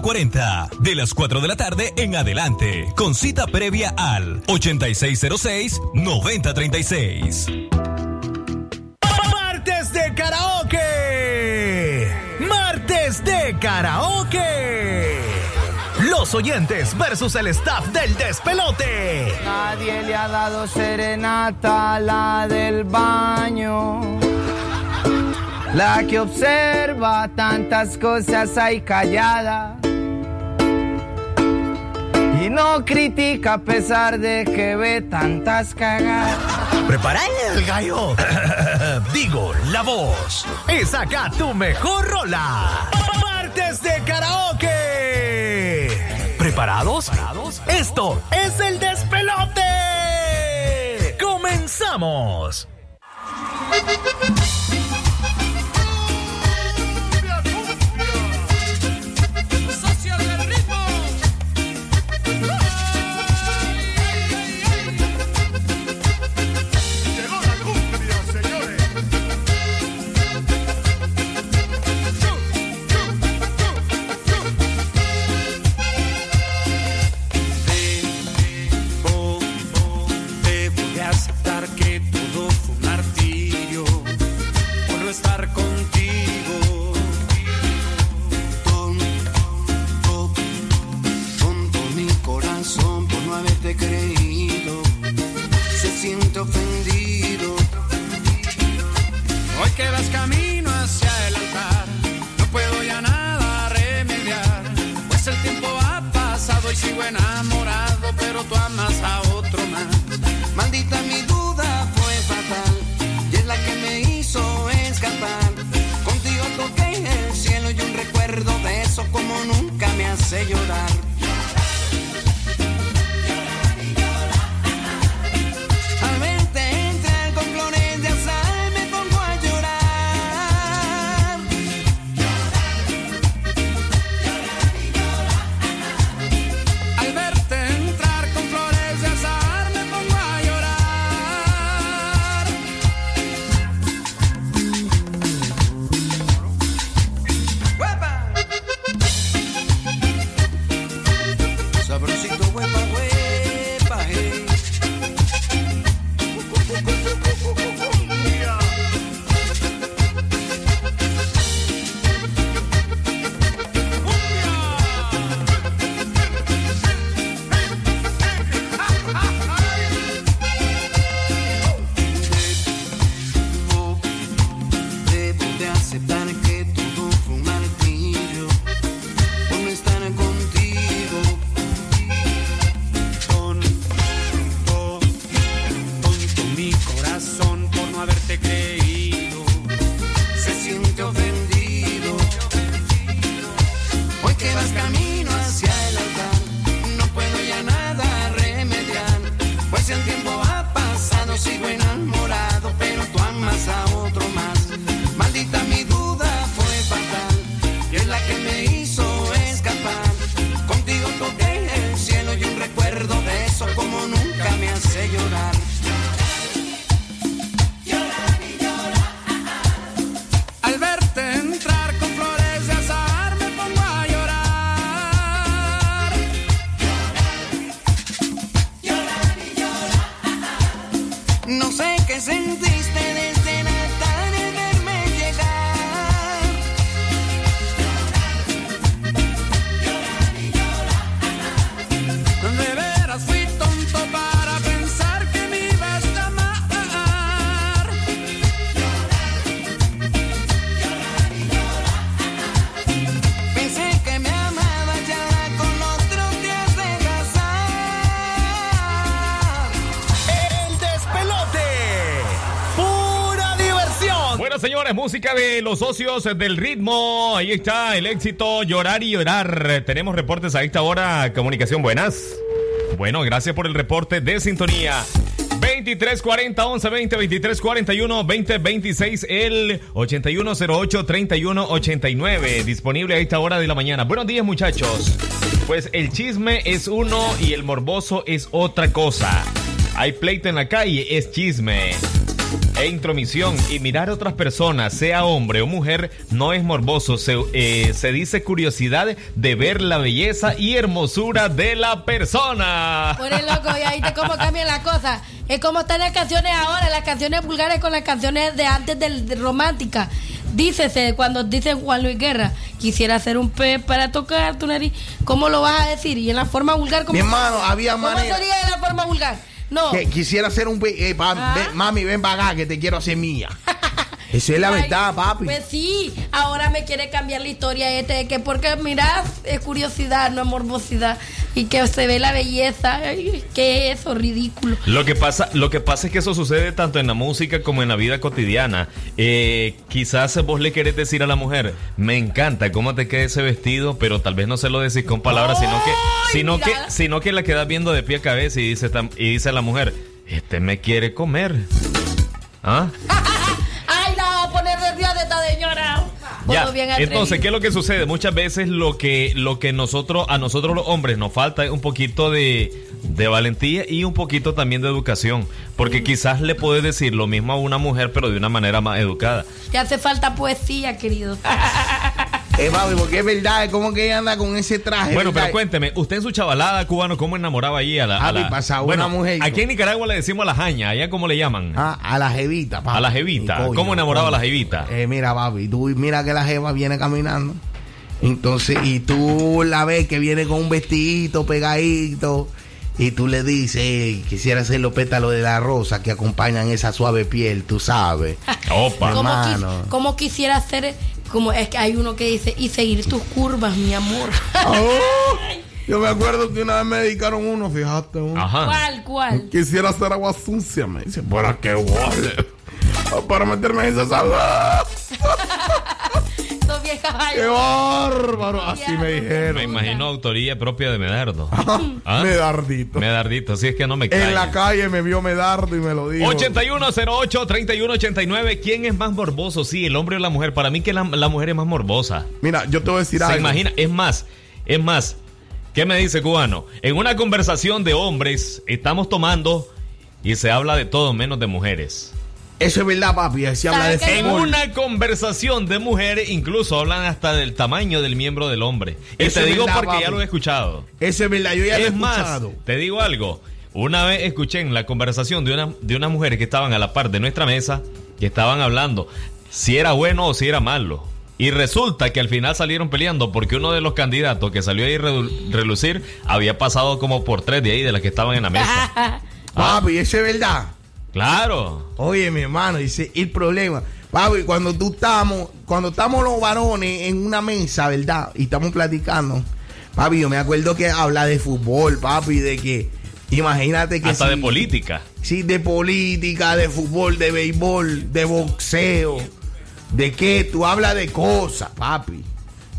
40. De las 4 de la tarde en adelante. Con cita previa al 8606-9036. Martes de karaoke. Martes de karaoke. Los oyentes versus el staff del despelote. Nadie le ha dado serenata a la del baño. La que observa tantas cosas ahí callada. No critica a pesar de que ve tantas cagadas. Prepara el gallo. (laughs) Digo, la voz. Y saca tu mejor rola. Martes de karaoke. ¿Preparados? Esto es el despelote. Comenzamos. Tú amas a música de los socios del ritmo. Ahí está el éxito, llorar y llorar. Tenemos reportes a esta hora. Comunicación, buenas. Bueno, gracias por el reporte de sintonía. 2340 1120 2341 2026 el 8108 3189 disponible a esta hora de la mañana. Buenos días muchachos. Pues el chisme es uno y el morboso es otra cosa. Hay pleito en la calle, es chisme. E intromisión y mirar a otras personas, sea hombre o mujer, no es morboso. Se, eh, se dice curiosidad de ver la belleza y hermosura de la persona. Por el loco, y ahí te cómo cambia la cosa. Es como están las canciones ahora, las canciones vulgares con las canciones de antes del de romántica. Dícese, cuando dice Juan Luis Guerra, quisiera hacer un pez para tocar tu nariz, ¿cómo lo vas a decir? Y en la forma vulgar, ¿cómo Mi hermano, había ¿Cómo manera- sería en la forma vulgar? No. Que quisiera hacer un... eh, pa- Ah. ven, mami, ven para acá que te quiero hacer mía. Esa es la Ay, verdad, papi. Pues sí, ahora me quiere cambiar la historia este, de que porque mirad, es curiosidad, no es morbosidad. Y que se ve la belleza, ay, ¿qué es eso? Ridículo. Lo que pasa, lo que pasa es que eso sucede tanto en la música como en la vida cotidiana. Eh, quizás vos le querés decir a la mujer, me encanta cómo te queda ese vestido, pero tal vez no se lo decís con palabras, sino que, sino que, sino que la quedas viendo de pie a cabeza y dice, y dice la mujer, este me quiere comer. ¿Ah? Ya. Bien. Entonces, ¿qué es lo que sucede? Muchas veces lo que, lo que nosotros, a nosotros los hombres nos falta es un poquito de, de valentía y un poquito también de educación. Porque quizás le puedes decir lo mismo a una mujer, pero de una manera más educada. Te hace falta poesía, querido. (laughs) Eh, papi, porque es verdad, es como que ella anda con ese traje. Bueno, ¿verdad? pero cuénteme, usted en su chavalada cubano, ¿cómo enamoraba allí a la, a la- pasaba bueno, una mujer. Aquí en Nicaragua le decimos a la jaña, allá cómo le llaman. Ah, a la jevita, papi. A la jevita. Coño, ¿Cómo enamoraba a la jevita? Eh, mira, papi, tú mira que la jeva viene caminando. Entonces, y tú la ves que viene con un vestidito pegadito. Y tú le dices, "Ey, quisiera ser los pétalos de la rosa que acompañan esa suave piel, tú sabes. (laughs) Opa. ¿Cómo, quis- Hermano. cómo quisiera hacer? Como es que hay uno que dice, y seguir tus curvas, mi amor. Oh, yo me acuerdo que una vez me dedicaron uno, fíjate. uno. ¿Cuál, cuál? Quisiera hacer agua sucia, me dice, ¿para qué vale? (laughs) Para meterme en esa sala. (laughs) ¡Qué bárbaro! Así me dijeron. Me imagino autoría propia de Medardo. (laughs) ¿Ah? Medardito. Medardito, así es que no me cae. En la calle me vio Medardo y me lo dijo. 8108-3189. ¿Quién es más morboso? Sí, el hombre o la mujer. Para mí que la, la mujer es más morbosa. Mira, yo te voy a decir ¿Se algo. imagina? Es más, es más. ¿Qué me dice cubano? En una conversación de hombres estamos tomando y se habla de todo menos de mujeres. Eso es verdad, papi. Se habla de En fútbol. una conversación de mujeres incluso hablan hasta del tamaño del miembro del hombre. Y Eso te es digo verdad, porque ya lo he escuchado. Eso es verdad, yo ya lo he es más, escuchado. te digo algo. Una vez escuché en la conversación de, una, de unas mujeres que estaban a la par de nuestra mesa, que estaban hablando si era bueno o si era malo. Y resulta que al final salieron peleando porque uno de los candidatos que salió ahí a relucir había pasado como por tres de ahí de las que estaban en la mesa. (laughs) Papi, eso es verdad. Claro. Oye, mi hermano, dice el problema. Papi, cuando tú estamos, cuando estamos los varones en una mesa, ¿verdad? Y estamos platicando. Papi, yo me acuerdo que habla de fútbol, papi, de que, imagínate que Hasta de política. Sí, de política, de fútbol, de béisbol, de boxeo. ¿De qué? Tú hablas de cosas, papi.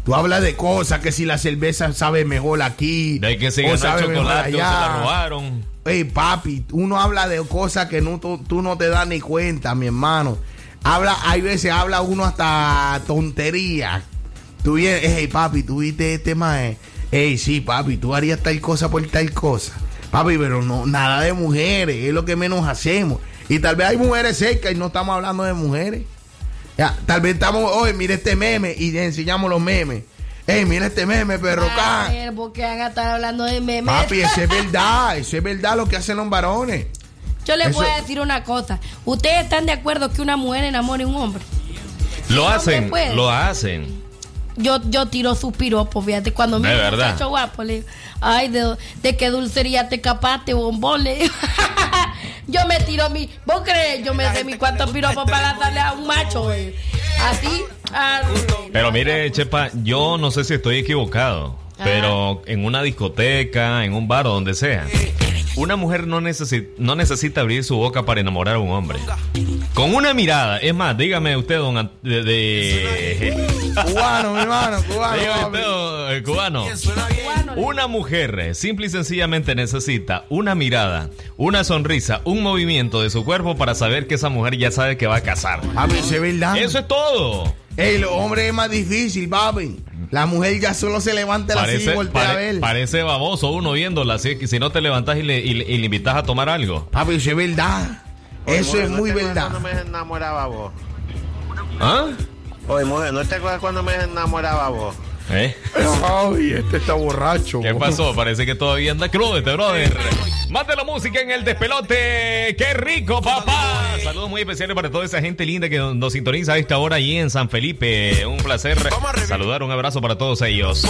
Tú hablas de cosas, que si la cerveza sabe mejor aquí. De que se o ganó sabe el mejor chocolate o se la robaron. Ey, papi, uno habla de cosas que no, tú, no te das ni cuenta, mi hermano. Habla, hay veces habla uno hasta tontería. Tú vienes, hey, papi, tú viste este mae. Ey, sí, papi, tú harías tal cosa por tal cosa. Papi, pero no, nada de mujeres, es lo que menos hacemos. Y tal vez hay mujeres cerca y no estamos hablando de mujeres. Ya, tal vez estamos, oye, mira este meme y enseñamos los memes. Ey, mira este meme, perro A ver, ¿por qué van a estar hablando de memes? Papi, eso es verdad, eso es verdad lo que hacen los varones. Yo les voy a decir una cosa. ¿Ustedes están de acuerdo que una mujer enamore a un hombre? Lo hacen, lo hacen. Yo, yo tiro sus piropos, fíjate, cuando me verdad. muchacho guapo, le digo, ay, de, de qué dulcería te capaste, bombón, le digo. (laughs) yo me tiro mi, ¿vos crees? Yo me sé mi cuantos piropos para darle a un macho, güey. Así, Pero mire, Chepa, yo no sé si estoy equivocado, pero en una discoteca, en un bar o donde sea, una mujer no, necesi- no necesita abrir su boca para enamorar a un hombre. Con una mirada, es más, dígame usted, don Ant- de, de- Cubano, mi hermano, cubano. Dígame usted, don- eh, cubano. Una mujer simple y sencillamente necesita una mirada, una sonrisa, un movimiento de su cuerpo para saber que esa mujer ya sabe que va a casar. Eso es verdad. Eso es todo. Ey, los hombres es más difícil, papi. La mujer ya solo se levanta la silla y Parece, voltea a ver. parece baboso uno viéndola, así que si no te levantas y le, y le- y le invitas a tomar algo. Papi, eso es verdad. Eso es muy verdad. Cuando me enamoraba vos. ¿Ah? Oye, mujer, ¿no te acuerdas cuando me enamoraba vos? ¿Eh? Ay, este está borracho. ¿Qué pasó? Parece que todavía anda crudo este brother. Mate la música en el despelote. ¡Qué rico, papá! Saludos muy especiales para toda esa gente linda que nos sintoniza a esta hora allí en San Felipe. Un placer saludar, un abrazo para todos ellos.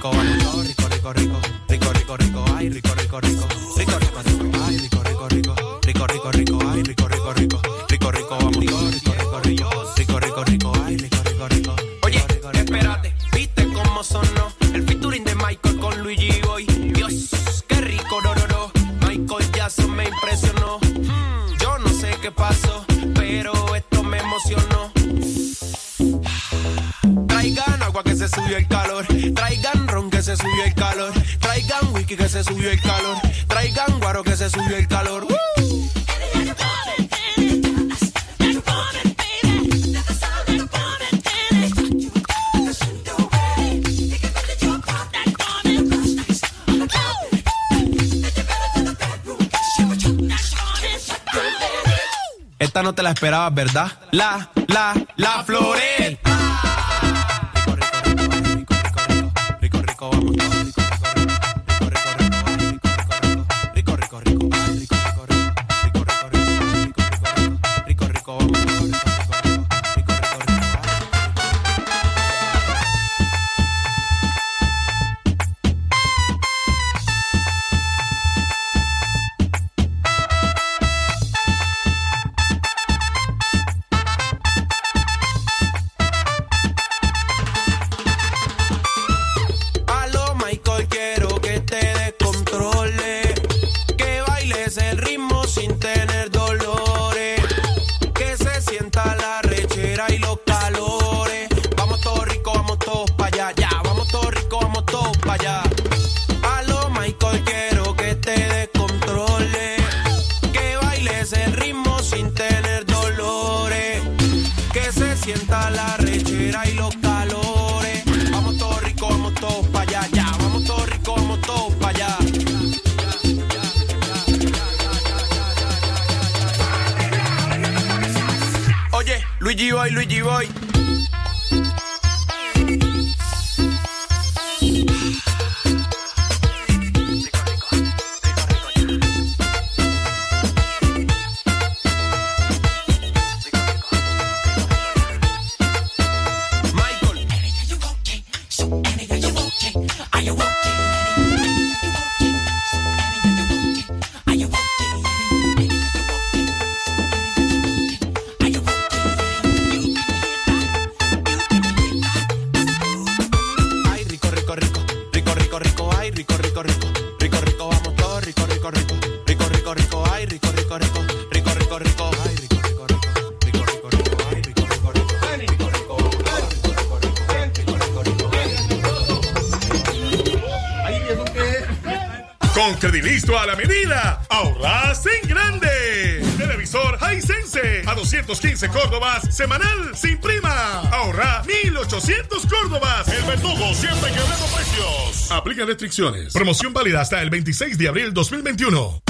Rico, ¿verdad? La, la, la floreta. Credilisto a la medida, ahorras en grande. Televisor Hisense a 215 Córdobas semanal sin prima. Ahorra 1800 Córdobas. El verdugo siempre quebrando precios. Aplica restricciones. Promoción válida hasta el 26 de abril 2021.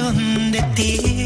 Versión de ti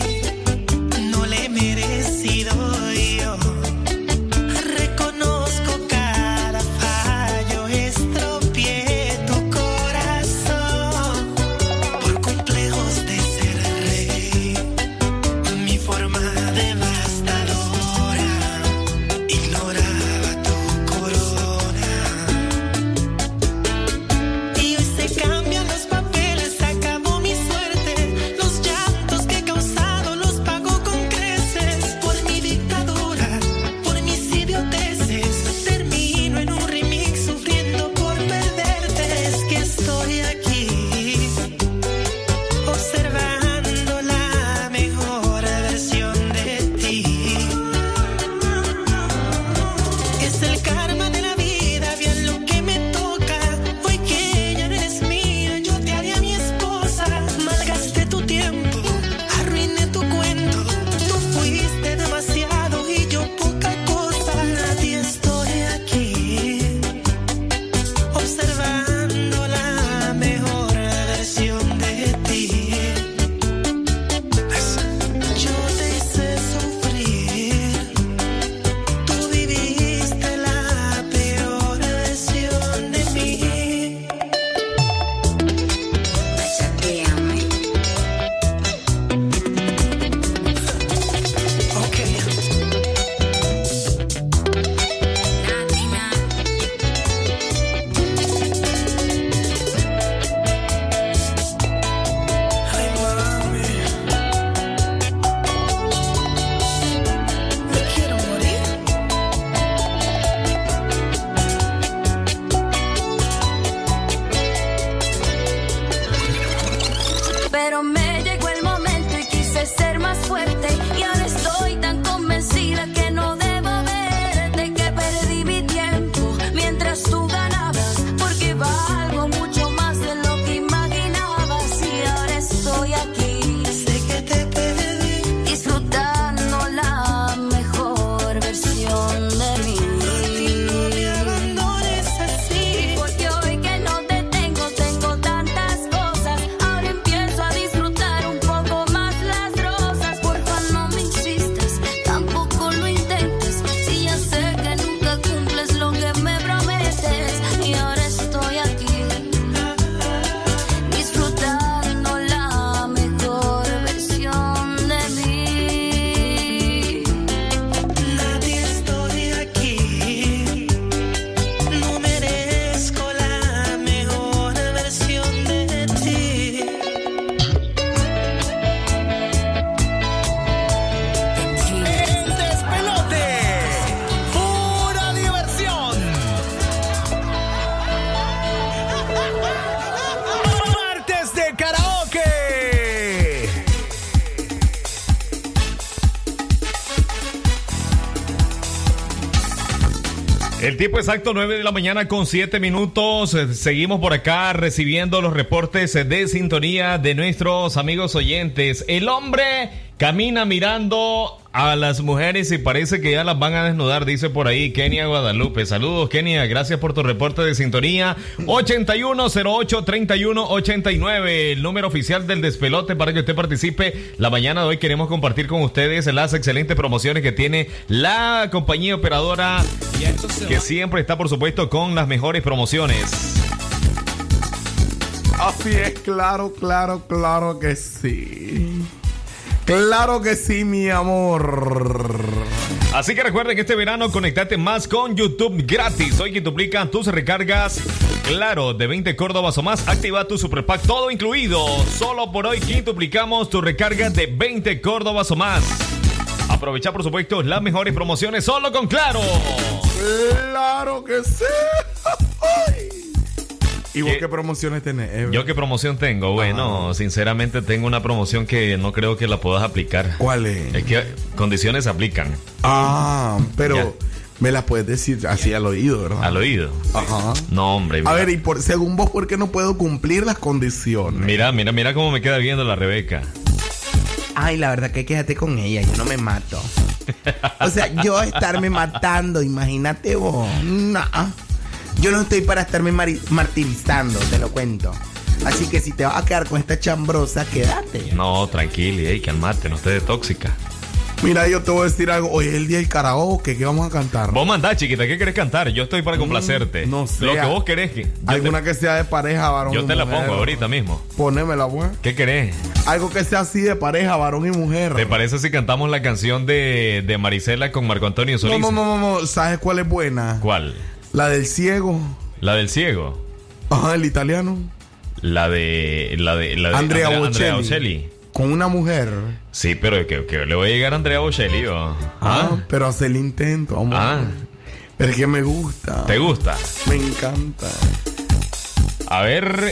El tiempo exacto, 9 de la mañana con 7 minutos. Eh, Seguimos por acá recibiendo los reportes eh, de sintonía de nuestros amigos oyentes. El hombre camina mirando a las mujeres y parece que ya las van a desnudar, dice por ahí Kenia Guadalupe. Saludos, Kenia. Gracias por tu reporte de sintonía. 8108-3189, el número oficial del despelote para que usted participe. La mañana de hoy queremos compartir con ustedes las excelentes promociones que tiene la compañía operadora que siempre está, por supuesto, con las mejores promociones. Así es, claro, claro, claro que sí. Claro que sí, mi amor. Así que recuerden que este verano conectate más con YouTube gratis. Hoy que duplican tus recargas. Claro, de 20 Córdobas o más, activa tu Super Pack, todo incluido. Solo por hoy quintuplicamos tu recarga de 20 Córdobas o más. Aprovecha, por supuesto, las mejores promociones solo con Claro. Claro que sí. (laughs) ¿Y vos qué promociones tenés? Ever? ¿Yo qué promoción tengo? Bueno, sinceramente tengo una promoción que no creo que la puedas aplicar. ¿Cuál es? Es que condiciones aplican. Ah, pero Ya. me las puedes decir así al oído, ¿verdad? Al oído. Ajá. No, hombre. A ver, y por, según vos, ¿por qué no puedo cumplir las condiciones? Mira, mira, mira cómo me queda viendo la Rebeca. Ay, la verdad que quédate con ella, yo no me mato. O sea, yo estarme matando, imagínate vos. No. Yo no estoy para estarme martirizando, te lo cuento. Así que si te vas a quedar con esta chambrosa, quédate. No, tranquilo, ey, calmate, no estés de tóxica. Mira, yo te voy a decir algo. Hoy es el día del karaoke. ¿Qué vamos a cantar? Vos mandá, chiquita, ¿qué querés cantar? Yo estoy para complacerte. Mm, no sé. Lo que vos querés. que- Alguna te, que sea de pareja, varón yo y te la pongo ahorita mismo. Ponémela, pues. ¿Qué querés? Algo que sea así de pareja, varón y mujer. ¿Te parece si cantamos la canción de, de Marisela con Marco Antonio Solís? No, no, no, no, no. ¿Sabes cuál es buena? ¿Cuál? La del ciego. La del ciego. Ajá, el italiano. La de. La de. La de Andrea Bocelli. Andrea Bocelli. Con una mujer. Sí, pero que, que le voy a llegar a Andrea Bocelli. ¿o? Ah, pero hace el intento, amor. Ah. Pero es que me gusta. ¿Te gusta? Me encanta. A ver.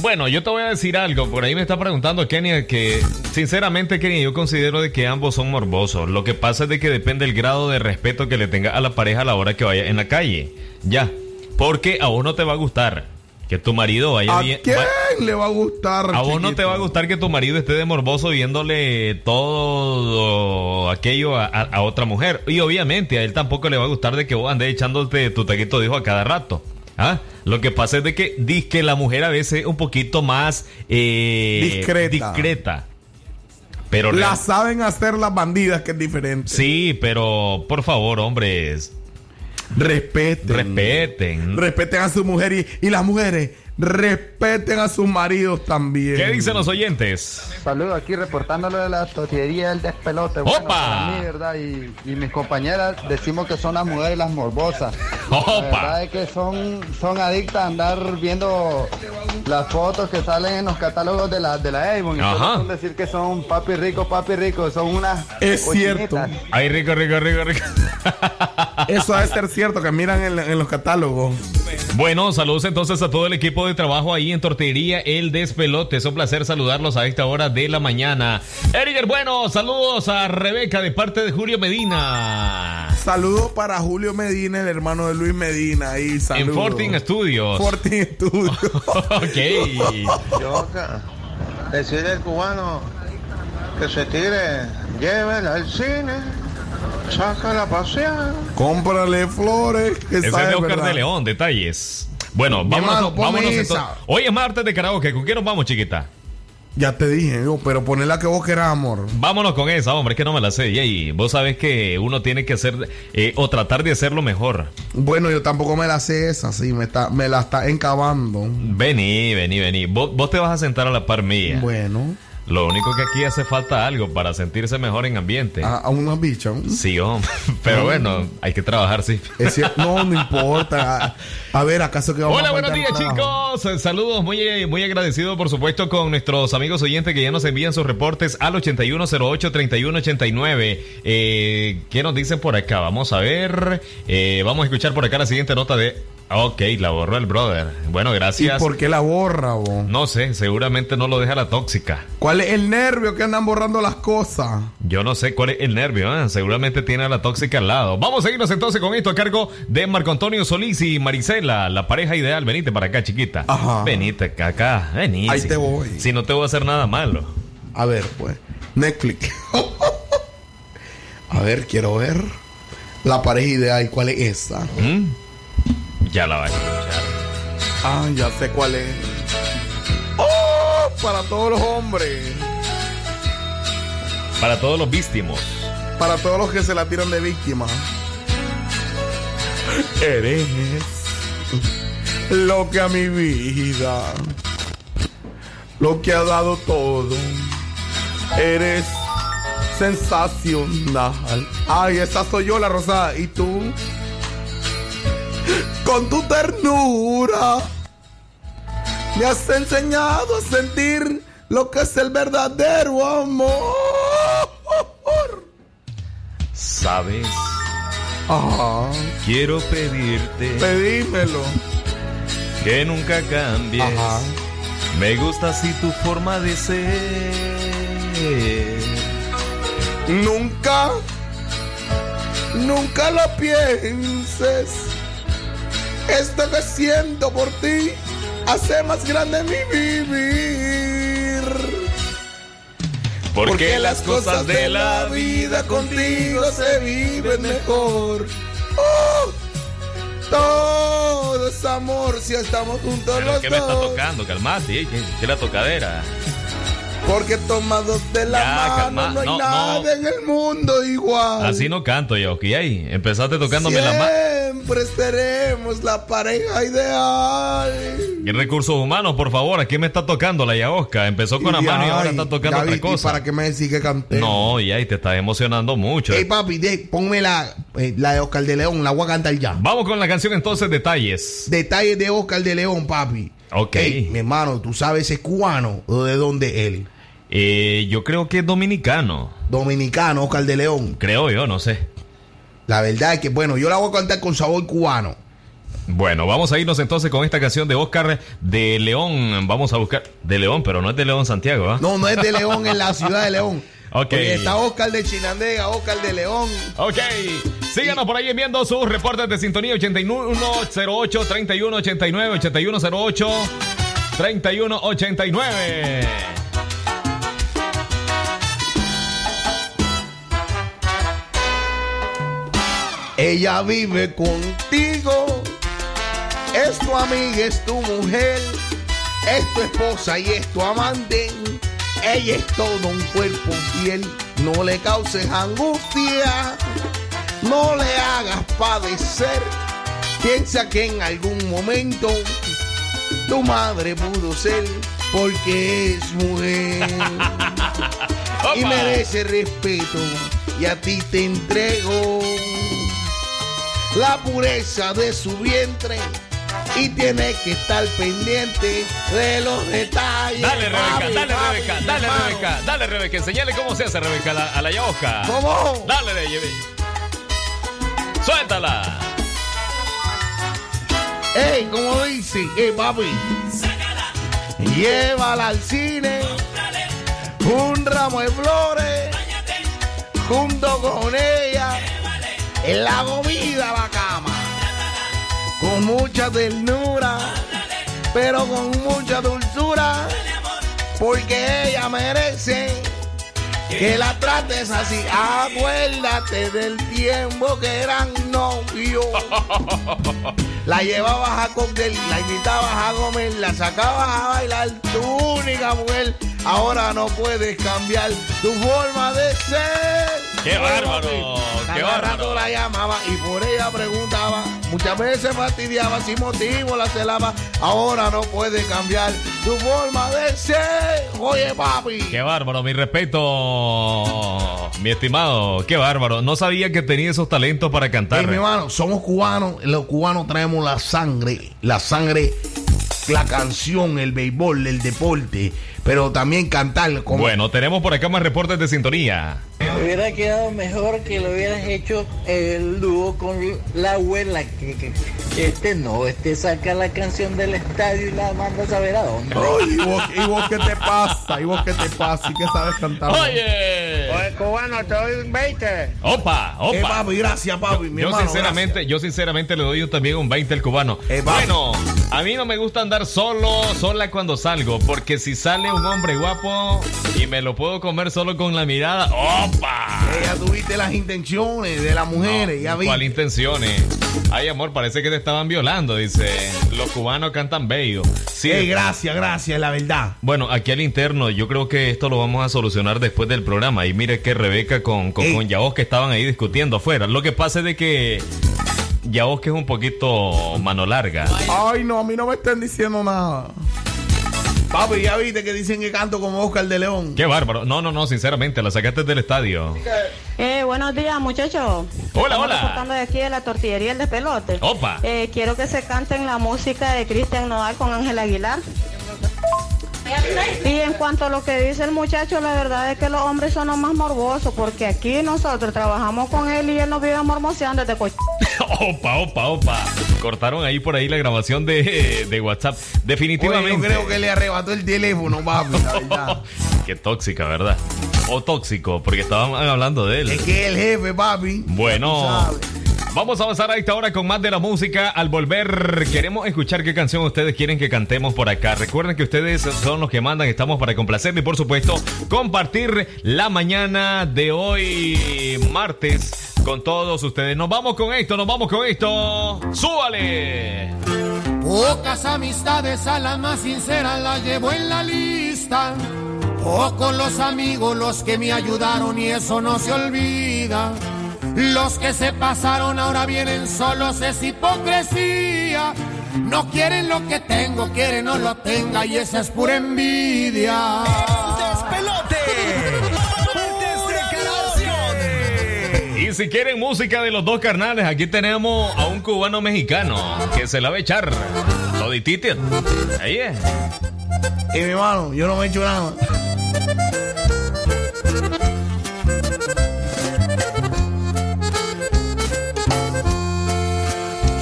Bueno, yo te voy a decir algo. Por ahí me está preguntando Kenia que, sinceramente, Kenia, yo considero de que ambos son morbosos. Lo que pasa es de que depende el grado de respeto que le tenga a la pareja a la hora que vaya en la calle. Ya. Porque a vos no te va a gustar que tu marido vaya ¿A bien. quién va- le va a gustar? a vos no te va a gustar que tu marido esté de morboso viéndole todo aquello a, a- a otra mujer. Y obviamente a él tampoco le va a gustar de que vos andes echándote tu taquito de hijo a cada rato. ¿Ah? Lo que pasa es de que dice que la mujer a veces es un poquito más eh, Discreta. discreta. Pero La real- saben hacer las bandidas, que es diferente. sí, pero por favor, hombres, Respeten. respeten. Respeten a su mujer y, y las mujeres respeten a sus maridos también. ¿Qué dicen los oyentes? Saludos aquí reportándolo de la tortillería del despelote. Bueno, ¡Opa! para mí, ¿verdad? Y, y mis compañeras decimos que son las mujeres las morbosas. (laughs) ¡Opa! La verdad es que son, son adictas a andar viendo las fotos que salen en los catálogos de la, de la Avon. Y Ajá. son decir que son papi rico, papi rico. Son unas Es cierto. Ay, rico, rico, rico, rico. Eso debe ser cierto, que miran en, en los catálogos. Bueno, saludos entonces a todo el equipo de trabajo ahí en Tortería El Despelote. Es un placer saludarlos a esta hora de la mañana. Eriger, bueno, saludos a Rebeca de parte de Julio Medina. Saludos para Julio Medina, el hermano de Luis Medina. Y En saludos. Fortin Studios. Fortin Studios. (laughs) ok. Yoka, decirle al cubano que se tire, llévela al cine, sácala a pasear. Cómprale flores. Que Ese es de Oscar ¿verdad? de León, detalles. Bueno, vámonos, ponme vámonos entonces. Hoy es martes de karaoke. ¿Con quién nos vamos, chiquita? Ya te dije, yo, pero ponle la que vos querás, amor. Vámonos con esa, hombre, es que no me la sé. Y vos sabés que uno tiene que hacer eh, o tratar de hacerlo mejor. Bueno, yo tampoco me la sé esa, sí, me, está, me la está encabando. Vení, vení, vení. Vos, vos te vas a sentar a la par mía. Bueno. Lo único que aquí hace falta algo para sentirse mejor en ambiente. A, a una bicha. Sí, hombre. (laughs) Pero bueno, hay que trabajar, sí. Es cierto, no, no importa. (laughs) A, ver, ¿acaso que vamos Hola, a buenos días, chicos. Saludos, muy, muy agradecido, por supuesto, con nuestros amigos oyentes que ya nos envían sus reportes al 8108-3189. Eh, ¿Qué nos dicen por acá? Vamos a ver. Eh, vamos a escuchar por acá la siguiente nota de Ok, la borró el brother. Bueno, gracias. ¿Y por qué la borra, vos? No sé, seguramente no lo deja la tóxica. ¿Cuál es el nervio que andan borrando las cosas? Yo no sé cuál es el nervio, ¿eh? seguramente tiene a la tóxica al lado. Vamos a irnos entonces con esto a cargo de Marco Antonio Solís y Marisela, la pareja ideal. Venite para acá, chiquita. Ajá. Venite acá, acá. Venite. Ahí te voy. Si no te voy a hacer nada malo. A ver, pues. Netflix. (laughs) a ver, quiero ver. La pareja ideal, ¿cuál es esa? ¿Mm? Ya la vas a escuchar. Ah, ya sé cuál es. ¡Oh! Para todos los hombres. Para todos los víctimos. Para todos los que se la tiran de víctima. Eres lo que a mi vida, lo que ha dado todo. Eres sensacional. Ay, esa soy yo, la rosada. ¿Y tú? Con tu ternura me has enseñado a sentir lo que es el verdadero amor. ¿Sabes? Ajá. Quiero pedirte Pedímelo. que nunca cambies. Ajá. Me gusta así tu forma de ser. Nunca, nunca lo pienses. Esto que siento por ti hace más grande mi vivir. Porque las cosas de la vida contigo se viven mejor. Oh, todo es amor si estamos juntos ¿Pero los qué me está dos. tocando? Calmate, ¿eh? ¿qué, qué la tocadera? Porque tomados de la Ya, mano calma, no hay no, nada no. en el mundo igual. Así no canto yo, ¿ok? Ahí, empezaste tocándome la mano. Siempre seremos la pareja ideal. Y recursos humanos, por favor, aquí me está tocando la Yaosca. Empezó con la mano y ahora está tocando David, otra ¿y cosa. ¿Para qué me decís que canté? No, y ahí te está emocionando mucho. Ey, papi, de- ponme la, eh, la de Oscar de León, la voy a cantar ya. Vamos con la canción entonces, detalles. Detalles de Oscar de León, papi. Ok. Mi hermano, ¿tú sabes ese cubano o de dónde él? Eh, yo creo que es dominicano. Dominicano, Oscar de León. Creo yo, no sé. La verdad es que, bueno, yo la voy a cantar con sabor cubano. Bueno, vamos a irnos entonces con esta canción de Oscar de León. Vamos a buscar. De León, pero no es de León Santiago, ¿ah? No, no es de León, en la ciudad de León. (laughs) Ok. Porque está Oscar de Chinandega, Oscar de León. Ok, síganos por ahí enviando sus reportes de sintonía 8108 3189 8108 3189. Ella vive contigo, es tu amiga, es tu mujer, es tu esposa y es tu amante. Ella es todo un cuerpo fiel, no le causes angustia, no le hagas padecer. Piensa que en algún momento tu madre pudo ser porque es mujer. (laughs) Y merece respeto. Y a ti te entrego la pureza de su vientre y tiene que estar pendiente de los detalles. Dale, Rebeca, Papi, dale, papi, Rebeca, dale. Rebeca, dale, Rebeca. Enseñale cómo se hace, Rebeca, a la, a la yaosca. ¿Cómo? Dale, Rebe. Suéltala. Ey, como dice, ey, papi. Llévala al cine. Un ramo de flores. Junto con ella. En la comida a la cama. Con mucha ternura. Pero con mucha dulzura. Porque ella merece que la trates así. Acuérdate del tiempo que eran novios. La llevabas a cóctel, la invitabas a comer, la sacabas a bailar, tu única mujer. Ahora no puedes cambiar tu forma de ser. ¡Qué bárbaro! ¡Qué bárbaro! la llamaba y por ella preguntaba. Muchas veces fastidiaba, sin motivo la celaba. Ahora no puede cambiar tu forma de ser. Oye, papi. Qué bárbaro, mi respeto, mi estimado. Qué bárbaro. No sabía que tenía esos talentos para cantar. Ey, mi hermano, somos cubanos, los cubanos traemos la sangre, la sangre la canción, el béisbol, el deporte, pero también cantar. Como... Bueno, tenemos por acá más reportes de sintonía. Hubiera quedado mejor que lo hubieras hecho el dúo con la abuela. Que, este no, este saca la canción del estadio y la manda a saber a dónde. Ay, ¿y, vos, y vos qué te pasa? ¿Y vos qué te pasa? ¿Y qué sabes cantar? Oye. Oye, cubano, te doy un 20. Opa, opa. Eh, papi, gracias, papi. Mi yo hermano, sinceramente, yo sinceramente le doy también un 20 al cubano. bueno, a mí no me gusta andar solo, sola cuando salgo, porque si sale un hombre guapo y me lo puedo comer solo con la mirada, ¡opa! Eh, ya tuviste las intenciones de las mujeres, ya vi. ¿Cuál intenciones? Ay, amor, parece que te estaban violando, dice. Los cubanos cantan bello. Sí, gracias, gracias, la verdad. Bueno, aquí al interno, yo creo que esto lo vamos a solucionar después del programa. Y mire que Rebeca con, con, con Yaos que estaban ahí discutiendo afuera. Lo que pasa es de que Yaos que es un poquito mano larga. Ay, no, a mí no me están diciendo nada. Papi, ya viste que dicen que canto como Oscar de León. Qué bárbaro. No, no, no, sinceramente, la sacaste del estadio. Eh, buenos días, muchachos. Hola, Estamos hola. reportando de aquí de la tortillería El Despelote. Opa. Eh, quiero que se canten la música de Cristian Nodal con Ángel Aguilar. Y en cuanto a lo que dice el muchacho, la verdad es que los hombres son los más morbosos, porque aquí nosotros trabajamos con él y él nos vive mormoseando desde co- (laughs) Opa, opa, opa. Cortaron ahí por ahí la grabación de, de WhatsApp. Definitivamente. Oye, yo creo que le arrebató el teléfono, papi, la (laughs) verdad. Qué tóxica, ¿verdad? O tóxico, porque estaban hablando de él. Es que el jefe, papi. Bueno, vamos a avanzar a esta hora con más de la música. Al volver, queremos escuchar qué canción ustedes quieren que cantemos por acá. Recuerden que ustedes son los que mandan, estamos para complacerles y, por supuesto, compartir la mañana de hoy, martes, con todos ustedes. Nos vamos con esto, nos vamos con esto. ¡Súbale! Pocas amistades a las más sinceras las llevo en la lista. Pocos los amigos los que me ayudaron y eso no se olvida. Los que se pasaron ahora vienen solos es hipocresía. No quieren lo que tengo, quieren no lo tenga y esa es pura envidia. Y si quieren música de los dos carnales, aquí tenemos a un cubano mexicano que se la va a echar. Toditito. Ahí es. Y mi hermano, yo no me he hecho nada.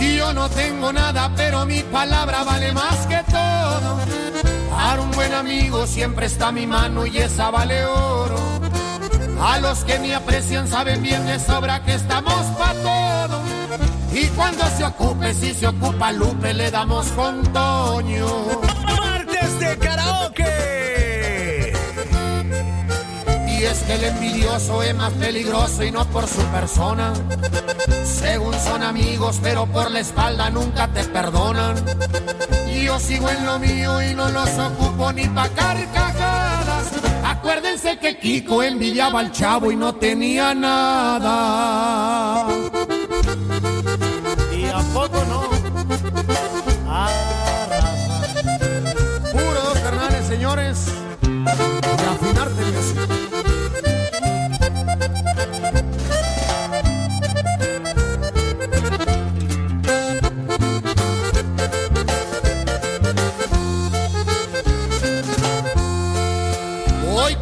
Y yo no tengo nada, pero mi palabra vale más que todo. Para un buen amigo siempre está mi mano y esa vale oro. A los que me aprecian saben bien de sobra que estamos pa' todo. Y cuando se ocupe, si se ocupa Lupe, le damos con Toño. Martes de karaoke. Y es que el envidioso es más peligroso y no por su persona. Según son amigos, pero por la espalda nunca te perdonan. Y yo sigo en lo mío y no los ocupo ni pa' carcajadas. Acuérdense que Kiko envidiaba al chavo y no tenía nada.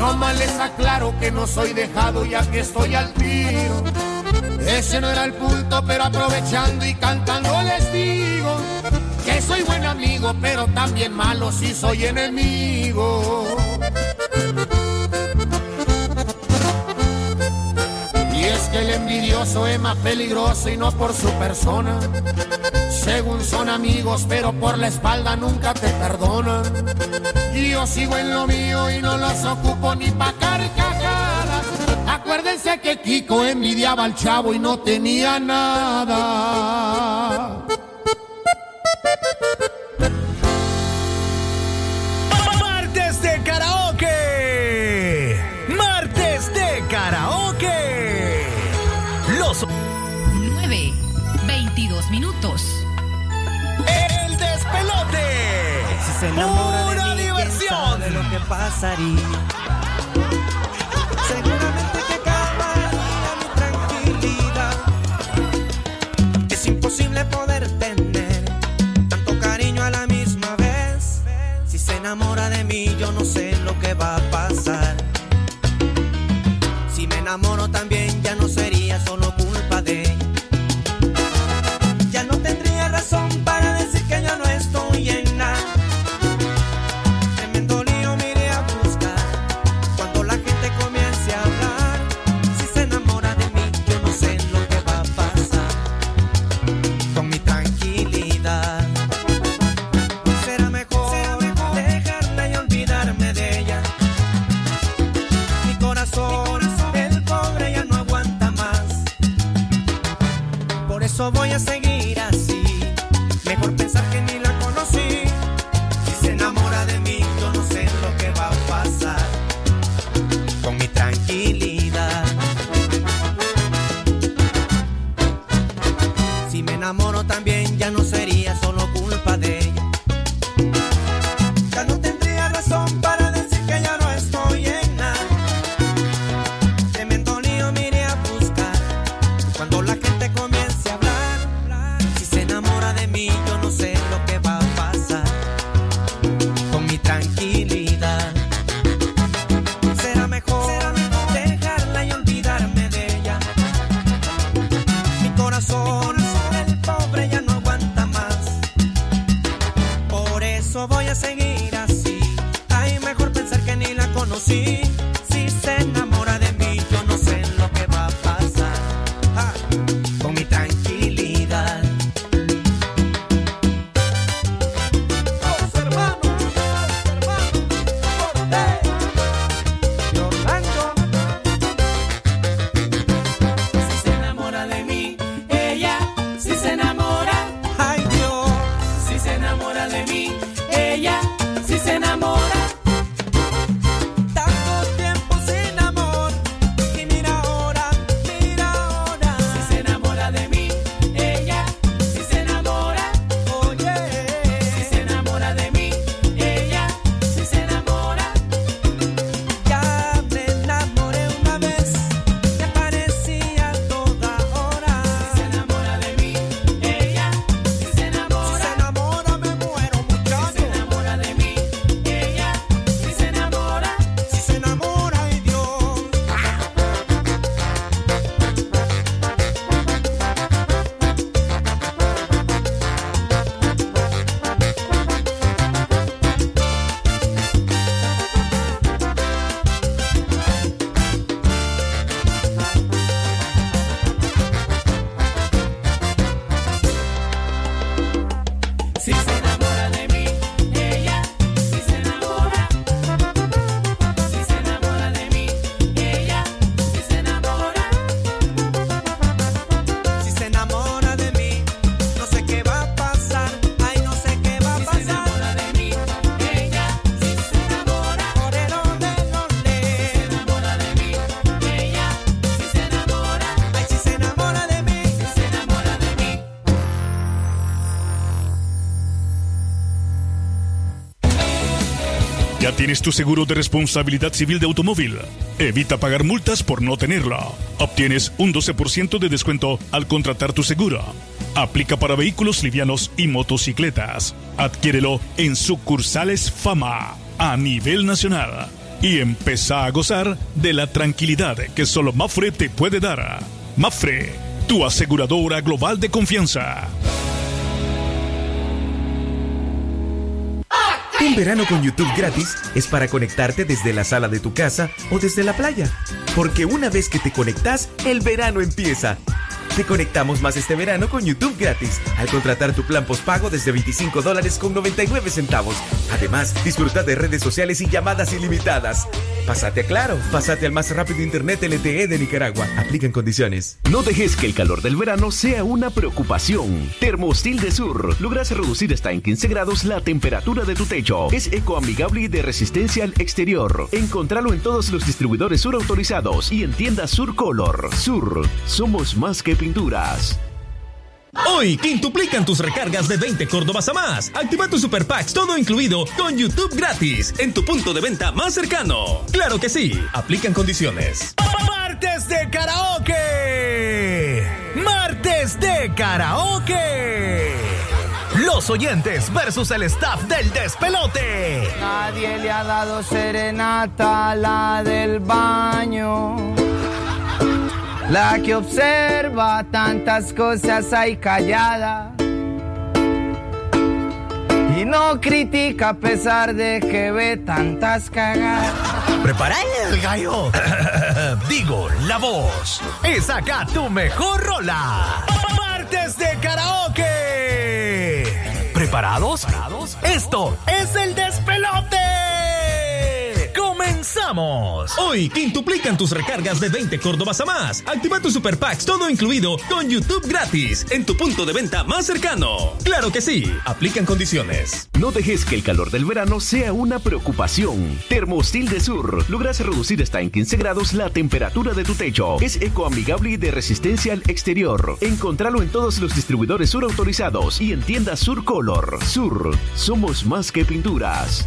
No más les aclaro que no soy dejado ya que estoy al tiro. Ese no era el punto, pero aprovechando y cantando les digo que soy buen amigo, pero también malo si soy enemigo. Y es que el envidioso es más peligroso y no por su persona. Según son amigos, pero por la espalda nunca te perdonan. Y yo sigo en lo mío y no los ocupo ni pa' carcajadas. Acuérdense que Kiko envidiaba al chavo y no tenía nada. Martes de karaoke. Martes de karaoke. Los 9, 22 minutos. El despelote. Si se enamora Pura de mí, ¿quién diversión. sabe lo que pasaría? Seguramente que acabaría mi tranquilidad. Es imposible poder tener tanto cariño a la misma vez. Si se enamora de mí, yo no sé lo que va a pasar. ¿Ya tienes tu seguro de responsabilidad civil de automóvil? Evita pagar multas por no tenerla. Obtienes un 12% de descuento al contratar tu seguro. Aplica para vehículos livianos y motocicletas. Adquiérelo en sucursales Fama a nivel nacional. Y empieza a gozar de la tranquilidad que solo Mafre te puede dar. Mafre, tu aseguradora global de confianza. Un verano con YouTube gratis es para conectarte desde la sala de tu casa o desde la playa. Porque una vez que te conectas, el verano empieza. Te conectamos más este verano con YouTube gratis al contratar tu plan postpago desde 25 dólares con 99 centavos. Además, disfruta de redes sociales y llamadas ilimitadas. Pásate a Claro, pásate al más rápido internet LTE de Nicaragua. Aplican condiciones. No dejes que el calor del verano sea una preocupación. Termostil de Sur logras reducir hasta en 15 grados la temperatura de tu techo. Es ecoamigable y de resistencia al exterior. Encontralo en todos los distribuidores Sur autorizados y en tiendas Sur Color. Sur, somos más que pinturas. Hoy quintuplican tus recargas de 20 Córdobas a más. Activa tu Super Packs todo incluido con YouTube gratis en tu punto de venta más cercano. Claro que sí, aplican condiciones. Martes de karaoke. Martes de karaoke. Los oyentes versus el staff del despelote. Nadie le ha dado serenata a la del baño. La que observa tantas cosas ahí callada. Y no critica a pesar de que ve tantas cagadas. Preparale el gallo. (coughs) Digo, la voz. Es acá tu mejor rola. Martes de karaoke. ¿Preparados? Esto es el despelote. ¡Comenzamos! Hoy quintuplican tus recargas de 20 Córdobas a más. Activa tu Super Packs todo incluido con YouTube gratis en tu punto de venta más cercano. Claro que sí, aplican condiciones. No dejes que el calor del verano sea una preocupación. Termostil de Sur logras reducir hasta en 15 grados la temperatura de tu techo. Es ecoamigable y de resistencia al exterior. Encontralo en todos los distribuidores Sur autorizados y en tiendas Sur Color. Sur, somos más que pinturas.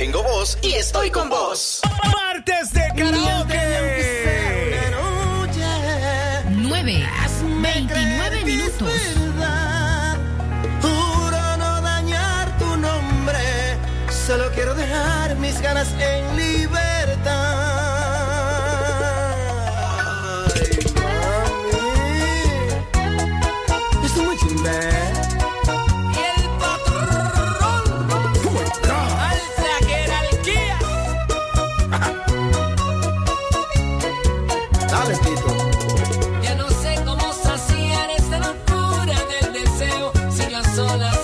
Tengo voz y estoy con vos. Martes de karaoke. 9, 29 minutos. Juro no dañar tu nombre. Solo quiero dejar mis ganas en Si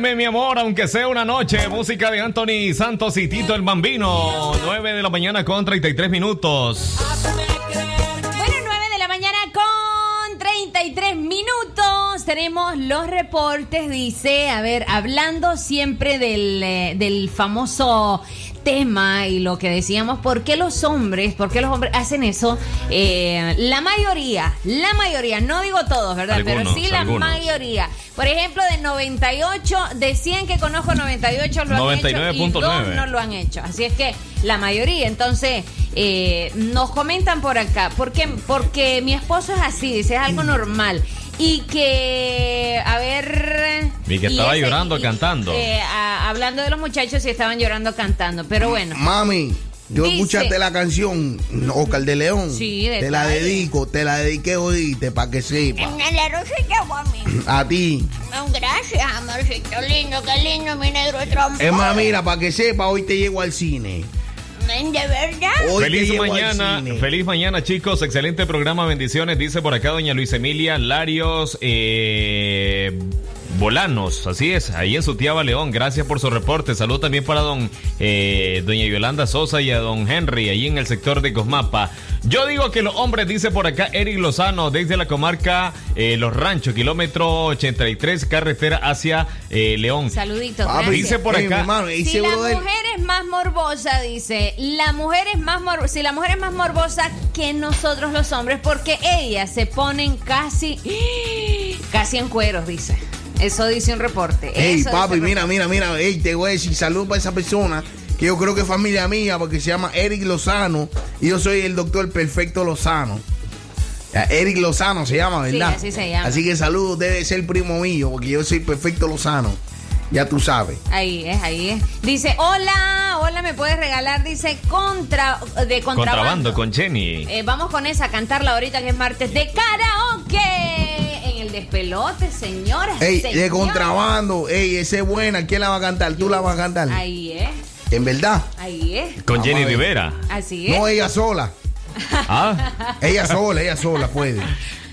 Mi amor, aunque sea una noche. Música de Anthony Santos y Tito el Bambino. 9 de la mañana con 33 minutos. Bueno, 9 de la mañana con 33 minutos. Tenemos los reportes, dice, a ver, hablando siempre del, eh, del famoso tema y lo que decíamos, ¿por qué los hombres, por qué los hombres hacen eso? Eh, la mayoría, la mayoría, no digo todos, ¿verdad? Pero sí la algunos. mayoría. Por ejemplo, de 98, de 100 que conozco, 98 lo han hecho y 99.9. dos no lo han hecho. Así es que la mayoría. Entonces, eh, nos comentan por acá. ¿Por qué? Porque mi esposo es así, dice, es algo normal. Y que, a ver... Y que estaba ese- llorando y- cantando. eh, a- hablando de los muchachos, sí estaban llorando cantando. Pero bueno. Mami, yo Dice- escuchaste la canción Oscar de León. Sí, de Te la dedico, te la dediqué oíste para que sepa. La rosita, mami. A ti. Gracias, amorcito lindo, qué lindo mi negro trompo. Es más, mira, para que sepa, hoy te llego al cine. De verdad. Hoy Feliz mañana, feliz mañana chicos, excelente programa, bendiciones, dice por acá doña Luis Emilia Larios eh, Bolanos, así es, ahí en su tía León, gracias por su reporte, salud también para don eh, doña Yolanda Sosa y a don Henry, ahí en el sector de Cosmapa. Yo digo que los hombres, dice por acá Eric Lozano, desde la comarca eh, Los Ranchos, kilómetro 83, carretera hacia eh, León. Saluditos. Papi. Dice por acá. hermano, ese Si la mujer es más morbosa, dice, la mujer es más mor si la mujer es más morbosa que nosotros los hombres, porque ellas se ponen casi, (gasps) casi en cueros, dice. Eso dice un reporte. Ey, Eso papi, mira, mira, mira. Ey, te voy a decir salud para esa persona que yo creo que es familia mía porque se llama Eric Lozano y yo soy el doctor Perfecto Lozano. Eric Lozano se llama, Sí, ¿verdad? así se llama. Así que saludos, debe ser primo mío porque yo soy Perfecto Lozano. Ya tú sabes. Ahí es, ahí es. Dice, hola, hola, me puedes regalar, dice, contra, de contrabando. Contrabando con Jenny. Eh, vamos con esa, a cantarla ahorita que es martes de karaoke. En el despelote, señoras. Ey, de señores. contrabando. Ey, esa es buena. ¿Quién la va a cantar? Tú la vas a cantar. Ahí es, En verdad. ahí es. Con Vamos Jenny. Rivera. Así es. No, ella sola. Ah. Ella sola, ella sola puede.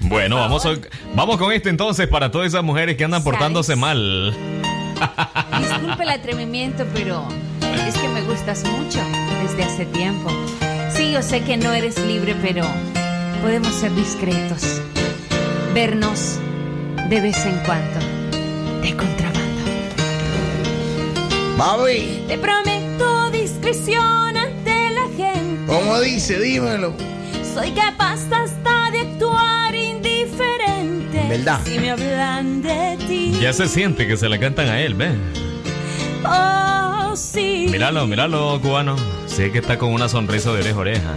Bueno, vamos, a- vamos con este entonces para todas esas mujeres que andan portándose mal. (laughs) Disculpe el atrevimiento, pero es que me gustas mucho desde hace tiempo. Sí, yo sé que no eres libre, pero podemos ser discretos. Vernos de vez en cuando. De contrabando. Papi, Te prometo discreción ante la gente. ¿cómo dice? Dímelo. Soy capaz hasta Si me hablan de ti. Ya se siente que se la cantan a él, ¿ves? Oh, sí. Míralo, míralo, cubano. Sé que está con una sonrisa de oreja a oreja.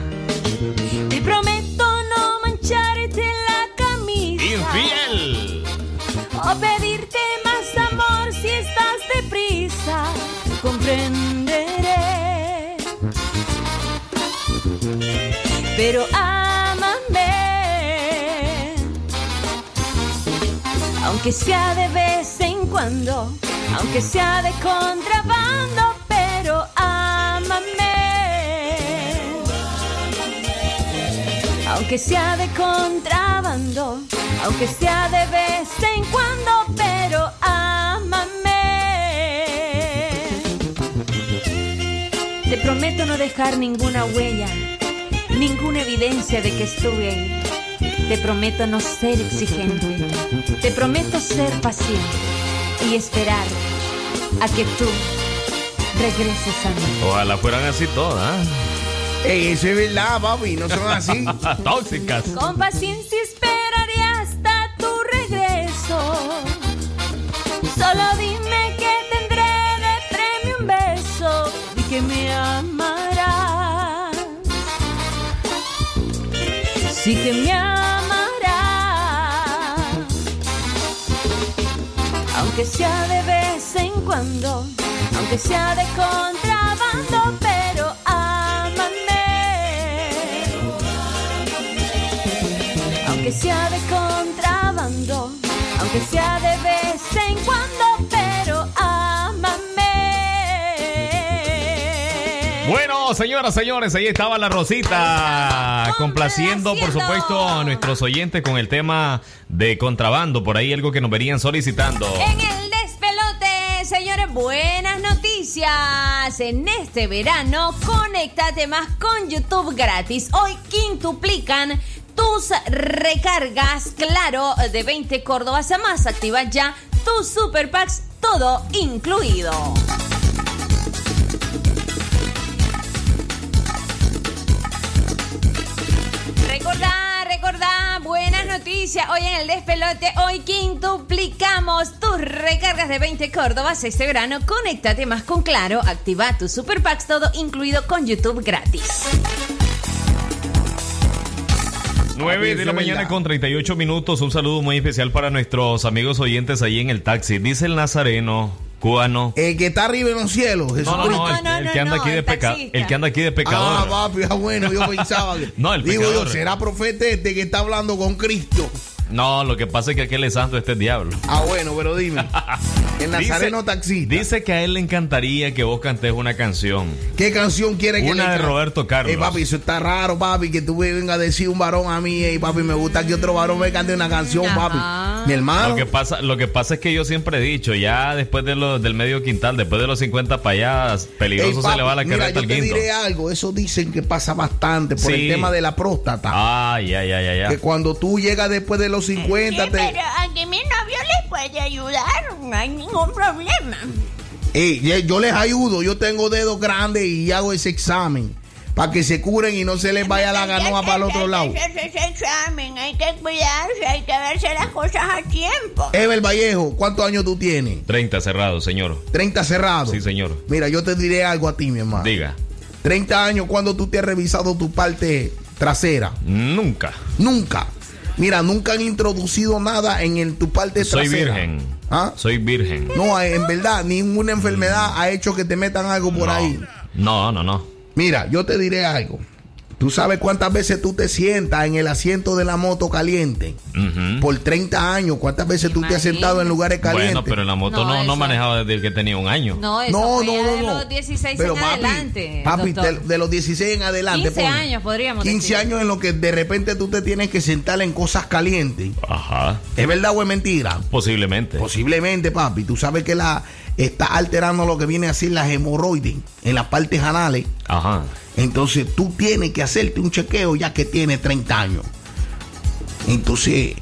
Te prometo no mancharte la camisa. ¡Infiel! O pedirte más amor si estás deprisa. Comprenderé. Pero ámame. Aunque sea de vez en cuando. Aunque sea de contrabando. Pero ámame. Aunque sea de contrabando, aunque sea de vez en cuando, pero ámame. Te prometo no dejar ninguna huella, ninguna evidencia de que estuve. Te prometo no ser exigente. Te prometo ser paciente y esperar a que tú regreses a mí. Ojalá fueran así todas. Ey, eso es verdad, papi, no son así. (laughs) Tóxicas. Con paciencia esperaré hasta tu regreso. Solo dime que tendré de premio un beso y que me amarás. Sí que me amarás. Aunque sea de vez en cuando, aunque sea de contrabando, pero ámame. Aunque sea de contrabando, aunque sea de vez en cuando, Bueno, señoras, señores, ahí estaba la Rosita. Complaciendo, por supuesto, a nuestros oyentes con el tema de contrabando. Por ahí algo que nos verían solicitando. En el despelote, señores, buenas noticias. En este verano, conéctate más con YouTube gratis. Hoy quintuplican tus recargas, claro, de 20 Córdobas a más. Activa ya tus Super Packs, todo incluido. Buenas noticias. Hoy en el despelote, hoy quintuplicamos tus recargas de 20 Córdobas este verano. Conéctate más con Claro, activa tus super packs, todo incluido con YouTube gratis. 9 de la mañana con 38 minutos. Un saludo muy especial para nuestros amigos oyentes ahí en el taxi. Dice el nazareno cubano. El que está arriba en los cielos, No, no, no, Jesucristo. el, el que anda aquí de peca- el que anda aquí de pecador. Ah, papi, ah, bueno, yo pensaba que. (laughs) No, el Digo pecador. yo, será profeta este que está hablando con Cristo. No, lo que pasa es que aquel es santo, este es diablo. Ah, bueno, pero dime. (laughs) El nazareno taxista. Dice que a él le encantaría que vos cantes una canción. ¿Qué canción quiere que Una le de Roberto Carlos. Eh, papi, eso está raro, papi, que tú vengas a decir un varón a mí, y papi, me gusta que otro varón me cante una canción, papi. Mi hermano. Lo que pasa, lo que pasa es que yo siempre he dicho, ya después de lo, del medio quintal, después de los 50 para allá, peligroso Ey, se le va la mira, carreta yo al te quinto. diré algo, eso dicen que pasa bastante por Sí. el tema de la próstata. Ah, ya, ya, ya, ya. Que cuando tú llegas después de los 50, Sí, te... pero a que mi novio les puede ayudar, no hay ningún problema. Yo les ayudo, yo tengo dedos grandes y hago ese examen para que se curen y no se les vaya la ganoa para el otro lado. Hay que hacerse ese examen, hay que cuidarse, hay que verse las cosas a tiempo. Ever Vallejo, ¿cuántos años tú tienes? 30 cerrado, señor. 30 cerrados. Sí, señor. Mira, yo te diré algo a ti, mi hermano. Diga. 30 años cuando tú te has revisado tu parte trasera. Nunca. Nunca. Mira, nunca han introducido nada en el- tu parte Soy trasera. virgen. ¿Ah? Soy virgen. No, en verdad, ninguna enfermedad ha hecho que te metan algo por No. ahí. No, no, no. Mira, yo te diré algo. Tú sabes cuántas veces tú te sientas en el asiento de la moto caliente. Ujú. Por 30 años, cuántas veces tú te has sentado en lugares calientes. Bueno, pero en la moto No, no, no, manejaba desde que tenía un año. No, eso No, fue no, ya no, de los 16 Pero, en papi, adelante. Papi, de, los 16 en adelante. 15 ponle. años podríamos 15 decir. años en lo que de repente tú te tienes que sentar en cosas calientes. Ajá. ¿Es verdad o es mentira? Posiblemente. Posiblemente, papi. Tú sabes que la está alterando lo que viene a ser las hemorroides en las partes anales. Ajá. Entonces tú tienes que hacerte un chequeo ya que tienes 30 años. Entonces,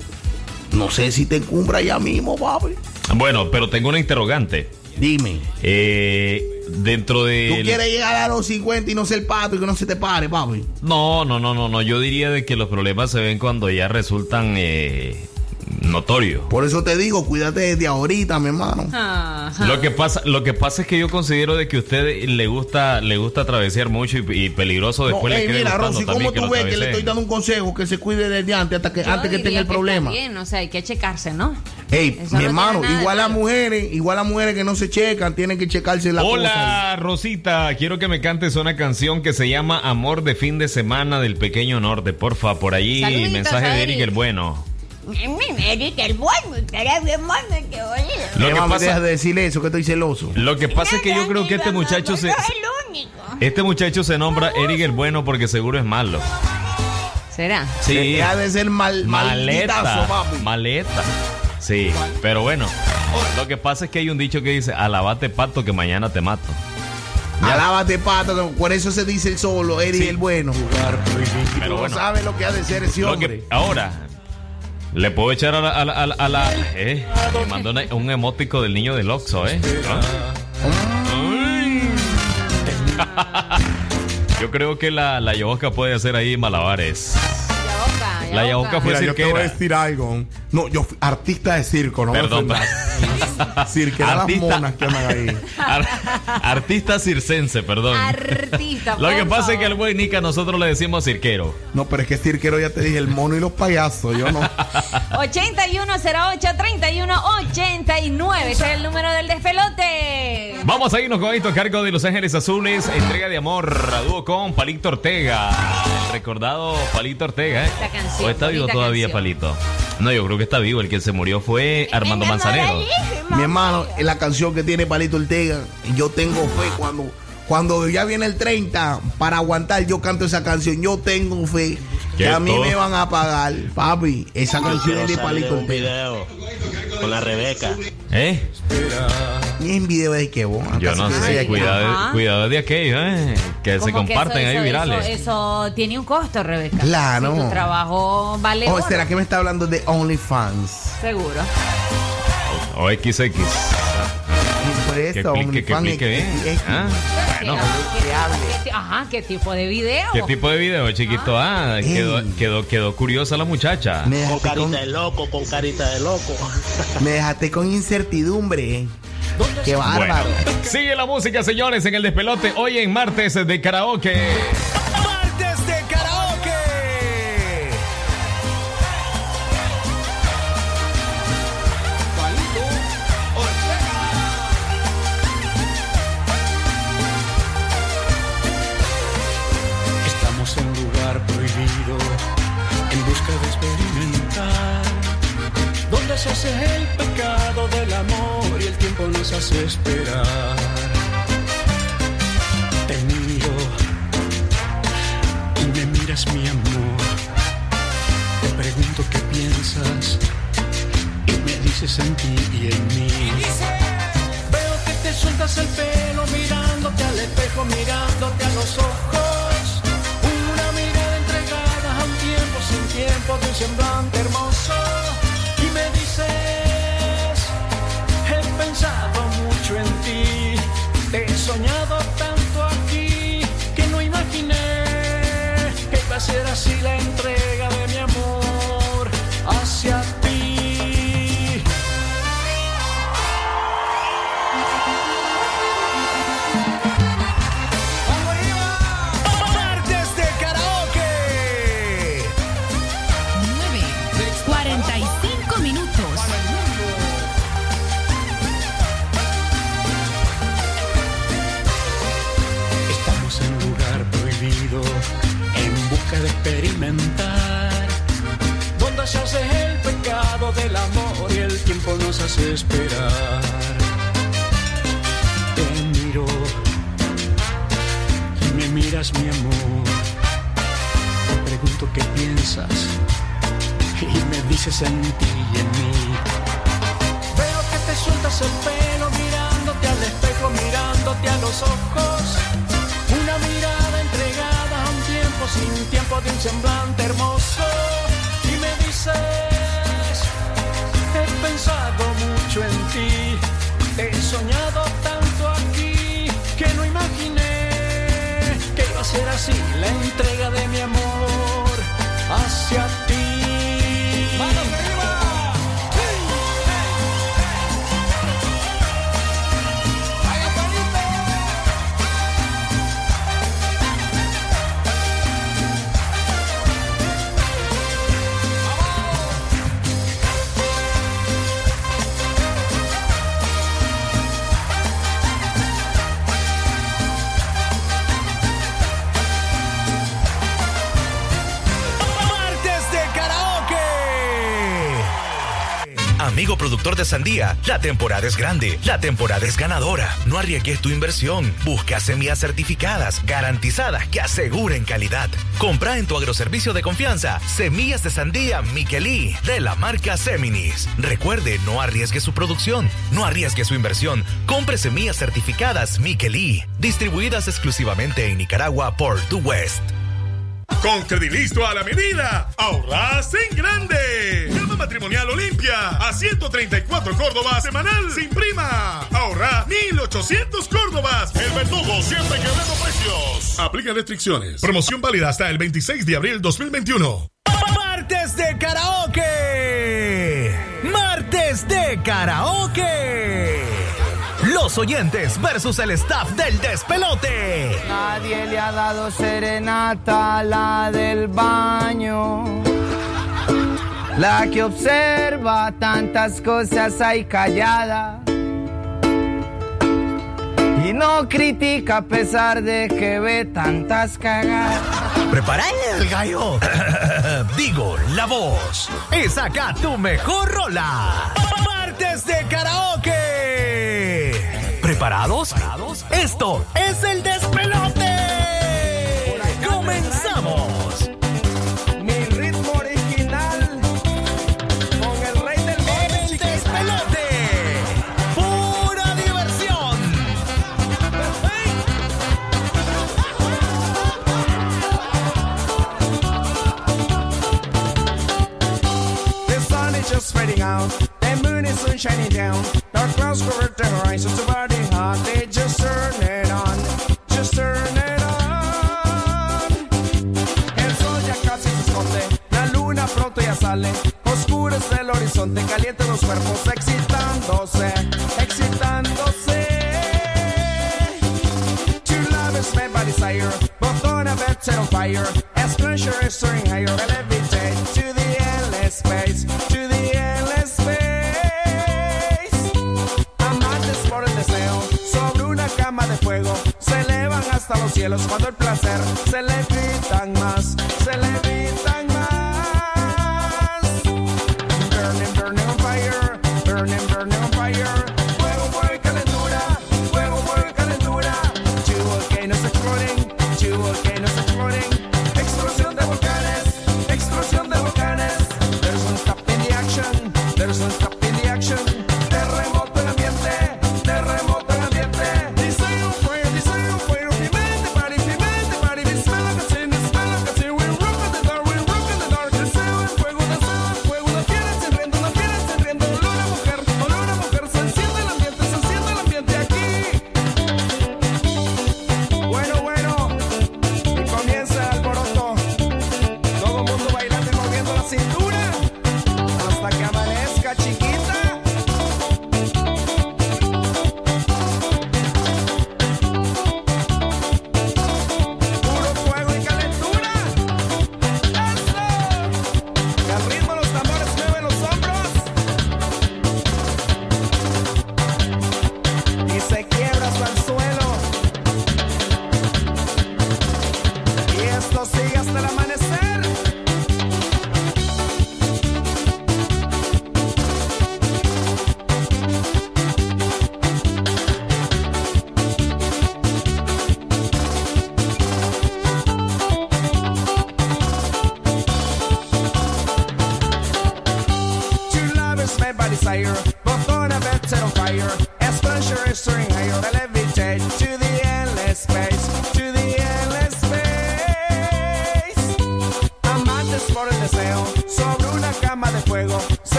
no sé si te encumbra ya mismo, papi. Bueno, pero tengo una interrogante. Dime. Eh, dentro de. Tú quieres llegar a los 50 y no ser pato y que no se te pare, papi. No, no, no, no, no. Yo diría de que los problemas se ven cuando ya resultan eh, notorios. Por eso te digo, cuídate desde ahorita, mi hermano. Ajá. Lo que pasa, lo que pasa es que yo considero de que a usted le gusta, le gusta travesear mucho y, y peligroso No, después le ey, quede mira, Rosy, ¿cómo tú ves que le estoy dando un consejo que se cuide desde antes hasta que, Yo antes que tenga el problema? está bien, o sea, hay que checarse, ¿no? Ey, Eso mi no hermano, igual las malo. mujeres, igual las mujeres que no se checan, tienen que checarse la cosa. Hola Rosita, quiero que me cantes una canción que se llama Amor de fin de semana del pequeño norte, porfa, por ahí Saluditos, mensaje de Eric. el bueno. Eric, el bueno, estaría bien bueno que oído. Lo que pasa- de decirle eso, que estoy celoso. Lo que pasa es que yo creo que este muchacho se, este muchacho se nombra Eric el bueno porque seguro es malo. ¿Será? Sí. Deja de ser mal, Maleta, maleta. Sí, pero bueno, lo que pasa es que hay un dicho que dice, alabate pato que mañana te mato. Alábate, pato, por eso se dice el solo, Eric el bueno. Pero Tú bueno. no sabes lo que ha de ser ese hombre. que- ahora, le puedo echar a la... A la, a la- a la- eh, me mandó una- un emótico del niño del Oxxo, ¿eh? ¿Ah? (laughs) Yo creo que la, la puede hacer ahí malabares. La ayahuasca fue Mira, yo te voy a cirquera. decir algo. No, yo fui artista de circo, no Perdón, me. Cirquera las Artista. monas que andan ahí. Ar- artista circense, perdón. Artista, Lo que pasa es que al buen Nica nosotros le decimos cirquero. No, pero es que cirquero ya te dije, el mono y los payasos. Yo no. (laughs) 8108-3189. Ese es el número del despelote. Vamos a irnos con esto a cargo de Los Ángeles Azules. Entrega de amor a dúo con Palito Ortega. El recordado Palito Ortega, ¿eh? Esta canción, ¿O está vivo todavía canción. Palito? No, yo creo que está vivo. El que se murió fue Armando Manzanero. Mi hermano, es la canción que tiene Palito Ortega. Yo tengo fe cuando, cuando ya viene el 30 para aguantar. Yo canto esa canción. Yo tengo fe que ¿Qué a mí me van a pagar, papi. Esa canción es de Palito un Ortega. video con la Rebeca. ¿Eh? Y en video de que vos. Yo no que sé. Cuidado, de aquello, ¿eh? Que se que comparten eso- ahí eso- virales. Eso, eso tiene un costo, Rebeca. Claro. Si tu trabajo vale Oh, oro, ¿será que me está hablando de OnlyFans? seguro. O XX. Que eso, OnlyFans Ah, Bueno. ¿Qué- qué- Ajá, ¿qué tipo de video? ¿Qué tipo de video, chiquito? Ah, quedó, quedó, quedó curiosa la muchacha. Me Con carita con, de loco, con carita de loco. (laughs) me dejaste con incertidumbre. Qué bárbaro. Bueno, sigue la música, señores, en el despelote. Hoy en martes de karaoke. Esperar. Te miro y me miras mi amor, te pregunto qué piensas y me dices en ti y en mí. Veo que te sueltas el pelo mirándote al espejo, mirándote a los ojos. Una mirada entregada a un tiempo sin tiempo de un semblante hermoso. Y me dices, he pensado ser así la entrega esperar. Te miro y me miras mi amor, te pregunto qué piensas y me dices en ti y en mí. Veo que te sueltas el pelo mirándote al espejo, mirándote a los ojos. Una mirada entregada a un tiempo sin tiempo de un semblante hermoso. Y me dices, pensado mucho en ti, he soñado tanto aquí que no imaginé que iba a ser así la entrega de mi amor hacia ti. Productor de sandía, la temporada es grande, la temporada es ganadora. No arriesgues tu inversión. Busca semillas certificadas, garantizadas, que aseguren calidad. Compra en tu agroservicio de confianza semillas de sandía Miquelí de la marca Seminis. Recuerde, no arriesgue su producción, no arriesgue su inversión. Compre semillas certificadas Miquelí, distribuidas exclusivamente en Nicaragua por The West. Con Credilisto a la medida, ahorras en grande. Matrimonial Olimpia a 134 Córdobas semanal sin prima. Ahorra 1800 Córdobas. El verdugo siempre quebrando precios. Aplica restricciones. Promoción válida hasta el 26 de abril 2021. Martes de karaoke. Martes de karaoke. Los oyentes versus el staff del despelote. Nadie le ha dado serenata a la del baño. La que observa tantas cosas ahí callada. Y no critica a pesar de que ve tantas cagadas. Preparale el gallo. (coughs) Digo, la voz. Es acá tu mejor rola. Martes de karaoke. ¿Preparados? Esto es el despelote. Comenzamos. Is fading out. The moon is soon shining down. Dark clouds cover the horizon. So body hot. They just turn it on. Just turn it on. El sol ya casi se esconde. La luna pronto ya sale. Oscurece el horizonte. Caliente los cuerpos. Excitándose. Excitándose. Two lovers met by desire. Both on a bed set on fire. As pleasure is soaring higher. Space. To the endless space. Amantes por el deseo. Sobre una cama de fuego. Se elevan hasta los cielos. Cuando el placer se le gritan más. Se le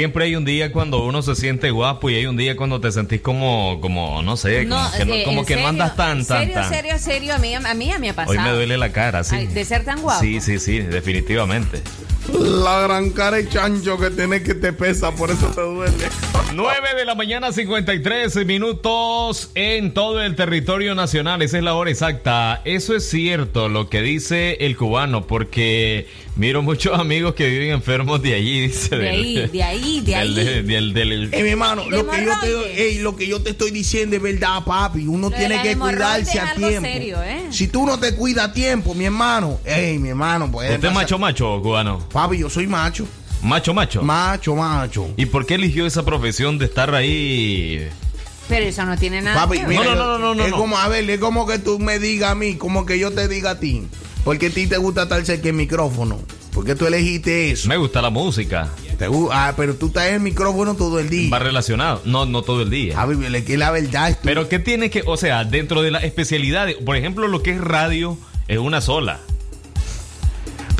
Siempre hay un día cuando uno se siente guapo y hay un día cuando te sentís como, como no sé, como que no, eh, como en que no serio, andas tan, tan, Serio, tan. serio, serio, a mí, a mí ya me ha pasado. Hoy me duele la cara, sí. Ay, de ser tan guapo. Sí, sí, sí, definitivamente. La gran cara de chancho que tiene que te pesa, por eso te duele. 9 de la mañana, 53 minutos en todo el territorio nacional. Esa es la hora exacta. Eso es cierto lo que dice el cubano, porque miro muchos amigos que viven enfermos de allí, dice. De del- ahí, de ahí, de (laughs) ahí. del- del- del- Eh, mi hermano, lo que, yo te, ey, lo que yo te estoy diciendo es verdad, papi. Uno Lo tiene que cuidarse es a algo tiempo. serio, ¿eh? Si tú no te cuidas a tiempo, mi hermano, ey, mi hermano, pues. ¿Usted es macho, macho, cubano? Papi, yo soy macho. Macho, macho. Macho, macho. ¿Y por qué eligió esa profesión de estar ahí? Pero eso no tiene nada Papi, que mira, ver. no, no, no, no, es no. como, a ver, es como que tú me digas a mí, como que yo te diga a ti. Porque a ti te gusta estar cerca del micrófono. Porque tú elegiste eso. Me gusta la música. Te gu- ah, pero tú estás en el micrófono todo el día. Va relacionado. No, no todo el día. Es que la verdad es tú- Pero ¿qué tiene que, o sea, dentro de las especialidades, por ejemplo, lo que es radio es una sola.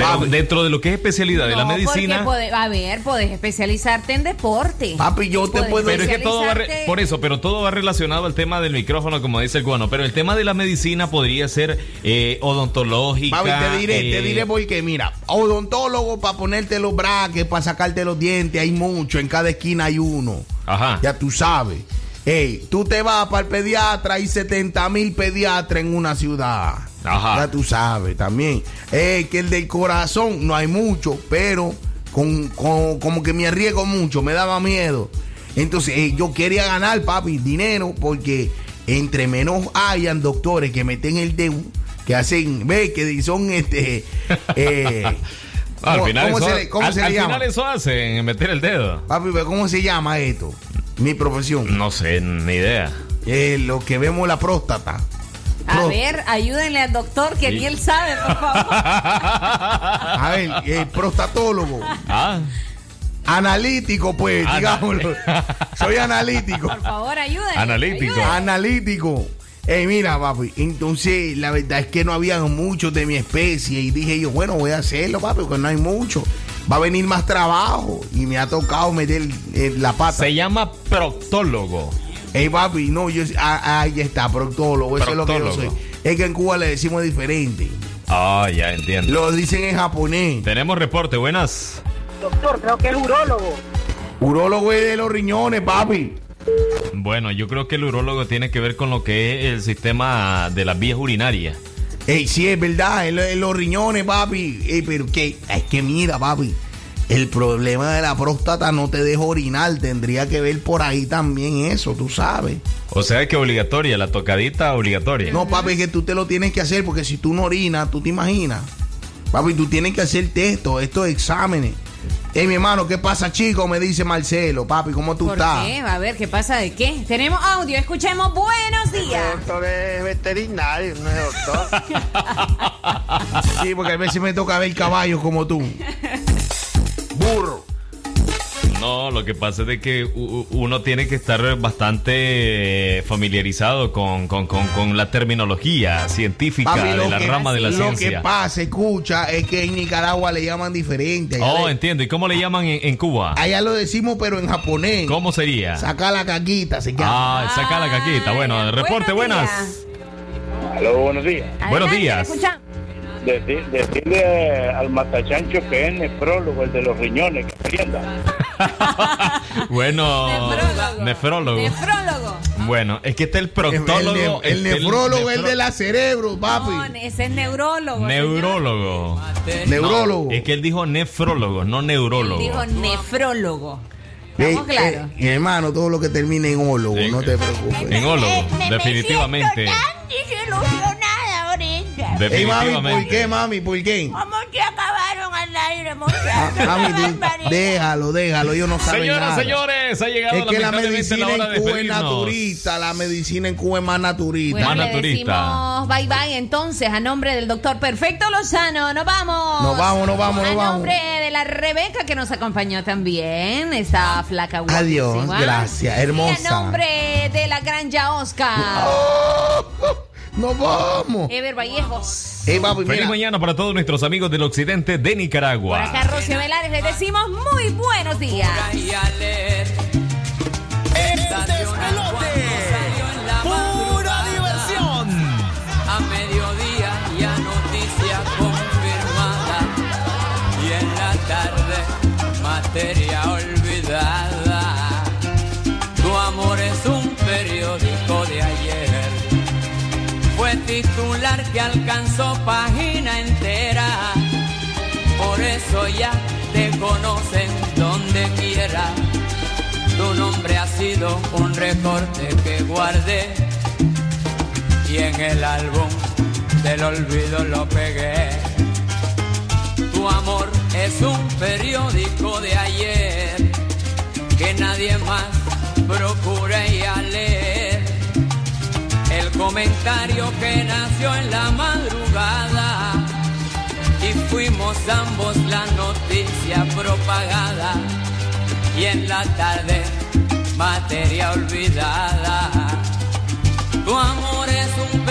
Pero Papi. dentro de lo que es especialidad de la medicina, pode- a ver, podés especializarte en deporte. Papi, yo te puedo pero es que todo va re- por eso, pero todo va relacionado al tema del micrófono, como dice el cubano. Pero el tema de la medicina podría ser eh, odontológica. Papi, te diré, te eh, diré porque, mira, odontólogo para ponerte los braques, para sacarte los dientes, hay mucho, en cada esquina hay uno. Ajá. Ya tú sabes. Ey, tú te vas para el pediatra, hay 70 mil pediatras en una ciudad. Ajá. Ya tú sabes también. Ey, que el del corazón no hay mucho, pero con, con- como que me arriesgo mucho, me daba miedo. Entonces, ey, yo quería ganar, papi, dinero, porque entre menos hayan doctores que meten el dedo, que hacen, ve, que son este. eh, (laughs) al ¿cómo- final, cómo eso, se le- cómo al- se le al llama? final eso hacen, meter el dedo. Papi, pero ¿cómo se llama esto? Mi profesión. No sé, ni idea. Eh, lo que vemos la próstata. A Pro- ver, ayúdenle al doctor que Sí. ni él sabe, por favor. (laughs) A ver, el prostatólogo. Ah, Analítico, pues, Ana- digámoslo. Soy analítico. Por favor, ayúdenle. Analítico. ayúdenle. Analítico. Ey, mira, papi. Entonces, la verdad es que no había muchos de mi especie. Y dije yo, bueno, voy a hacerlo, papi, porque no hay mucho. Va a venir más trabajo. Y me ha tocado meter eh, la pata. se llama proctólogo. Ey, papi, no, yo. Ah, ahí está, proctólogo. Eso es lo que yo soy. Es que en Cuba le decimos diferente. Ah, ya entiendo. Lo dicen en japonés. Tenemos reporte, buenas. Doctor, creo que es urólogo. Urólogo es de los riñones, papi. Bueno, yo creo que el urólogo tiene que ver con lo que es el sistema de las vías urinarias. Ey, sí, es verdad, en los riñones, papi. Ey, pero que, es que mira, papi. El problema de la próstata no te deja orinar. Tendría que ver por ahí también eso, tú sabes. O sea que obligatoria, la tocadita obligatoria. No, papi, es que tú te lo tienes que hacer porque si tú no orinas, tú te imaginas. Papi, tú tienes que hacer esto, estos exámenes. Ey, mi hermano, ¿qué pasa, chico? Me dice Marcelo. Papi, ¿cómo tú ¿Por estás? qué? A ver, ¿qué pasa de qué? Tenemos audio, escuchemos. Buenos días. doctor es veterinario, no es doctor. (laughs) Sí, porque a veces me toca ver caballos como tú. (laughs) Burro. No, lo que pasa es de que uno tiene que estar bastante eh, familiarizado con, con- con- con la terminología científica Papi, de la que- rama de la Lo que ciencia. pasa, escucha, es que en Nicaragua le llaman diferente. Allá, Oh, le- entiendo. ¿Y cómo le llaman en, en Cuba? allá lo decimos, pero en japonés. ¿Cómo sería? Saca la caquita, se llama. Ah, saca la caquita. Bueno, reporte, buenos buenas. Aló, buenos días. Buenos Adelante, días. Decirle al matachancho que es nefrólogo, el de los riñones, que atienda. (laughs) Bueno, Nefrólogo. nefrólogo. Nefrólogo. Bueno, es que está el El, proctólogo. el está nefrólogo es el de la cerebro, papi. No, ese es neurólogo. Neurólogo. Neurólogo. No, es que él dijo nefrólogo, no neurólogo. Dijo nefrólogo. Estamos claros. eh, mi hermano, todo lo que termine en ólogo, Sí. no te preocupes. En ólogo, Eh, me- definitivamente. Me Ey, mami, ¿por qué, mami? ¿Por qué? ¿Cómo te acabaron al aire, Ah, muchachos? mami, tú- Barbaridad. déjalo, déjalo, ellos no saben Señoras, nada. señores, ha llegado Es que la medicina la hora en Cuba es naturista, la medicina en Cuba es más naturista. Bueno, Más le naturista. decimos bye bye entonces a nombre del doctor Perfecto Lozano. Nos vamos. Nos vamos, nos vamos, A nos vamos. nombre de la Rebeca que nos acompañó también. Esa flaca Adiós, guapísima. gracias, hermosa. Y a nombre de la Granja Oscar. Oh, Nos vamos. Ever Vallejos. Ey, papi, Feliz mañana para todos nuestros amigos del occidente de Por Nicaragua. acá, Rocío Velares, les decimos muy buenos días. ¡Pura diversión! A mediodía ya noticia confirmada. Y en la tarde materia alcanzó página entera. Por eso ya te conocen donde quiera. Tu nombre ha sido un recorte que guardé y en el álbum del olvido lo pegué. Tu amor es un periódico de ayer que nadie más procura ir a leer. El comentario que nació en la madrugada y fuimos ambos la noticia propagada y en la tarde materia olvidada. Tu amor es un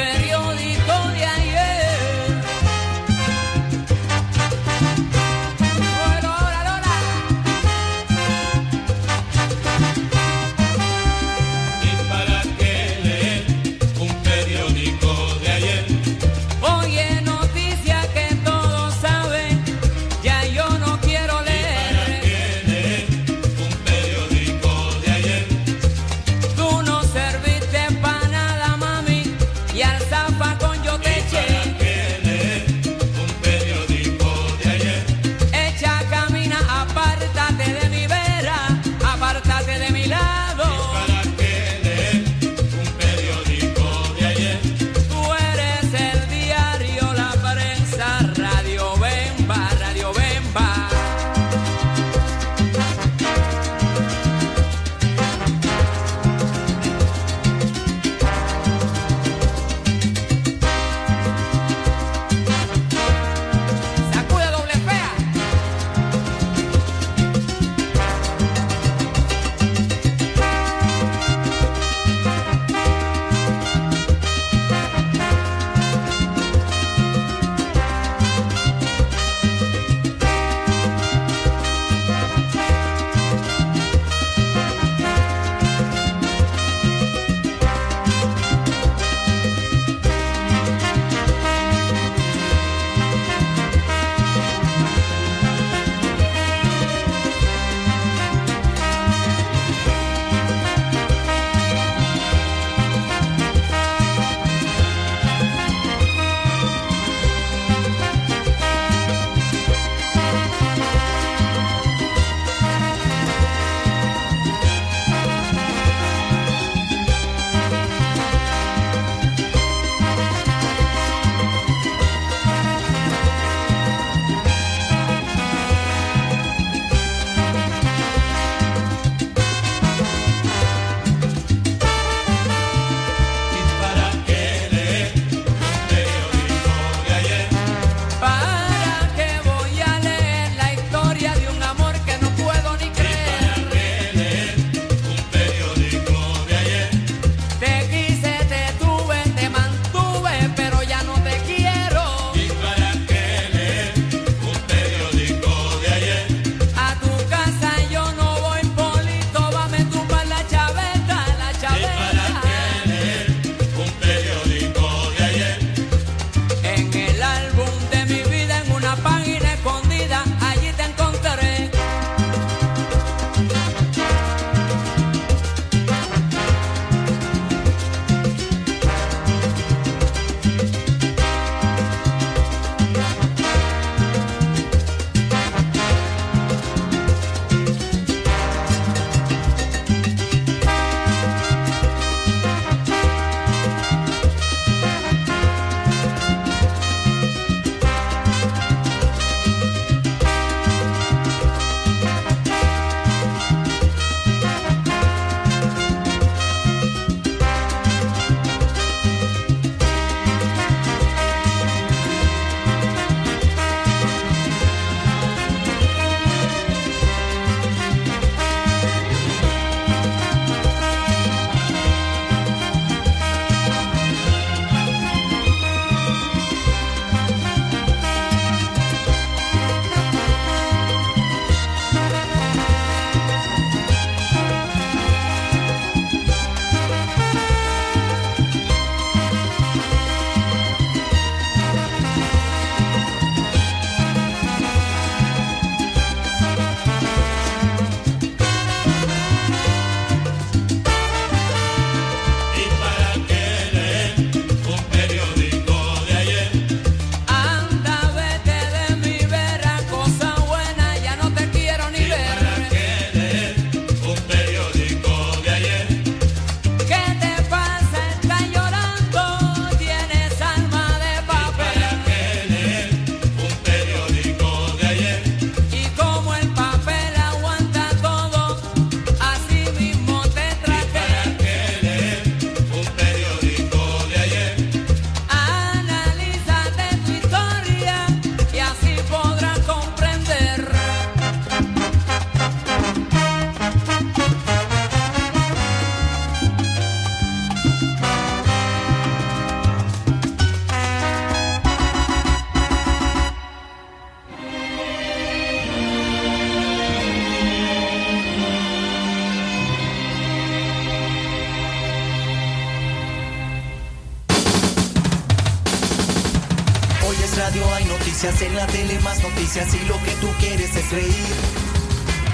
noticias y lo que tú quieres es reír.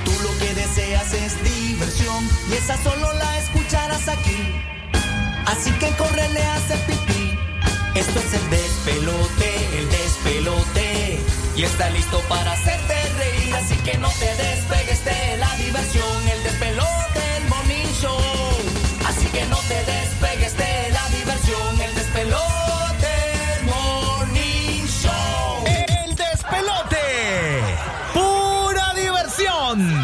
Tú lo que deseas es diversión y esa solo la escucharás aquí. Así que córrele a hacer pipí. Esto es el despelote, el despelote. Y está listo para hacerte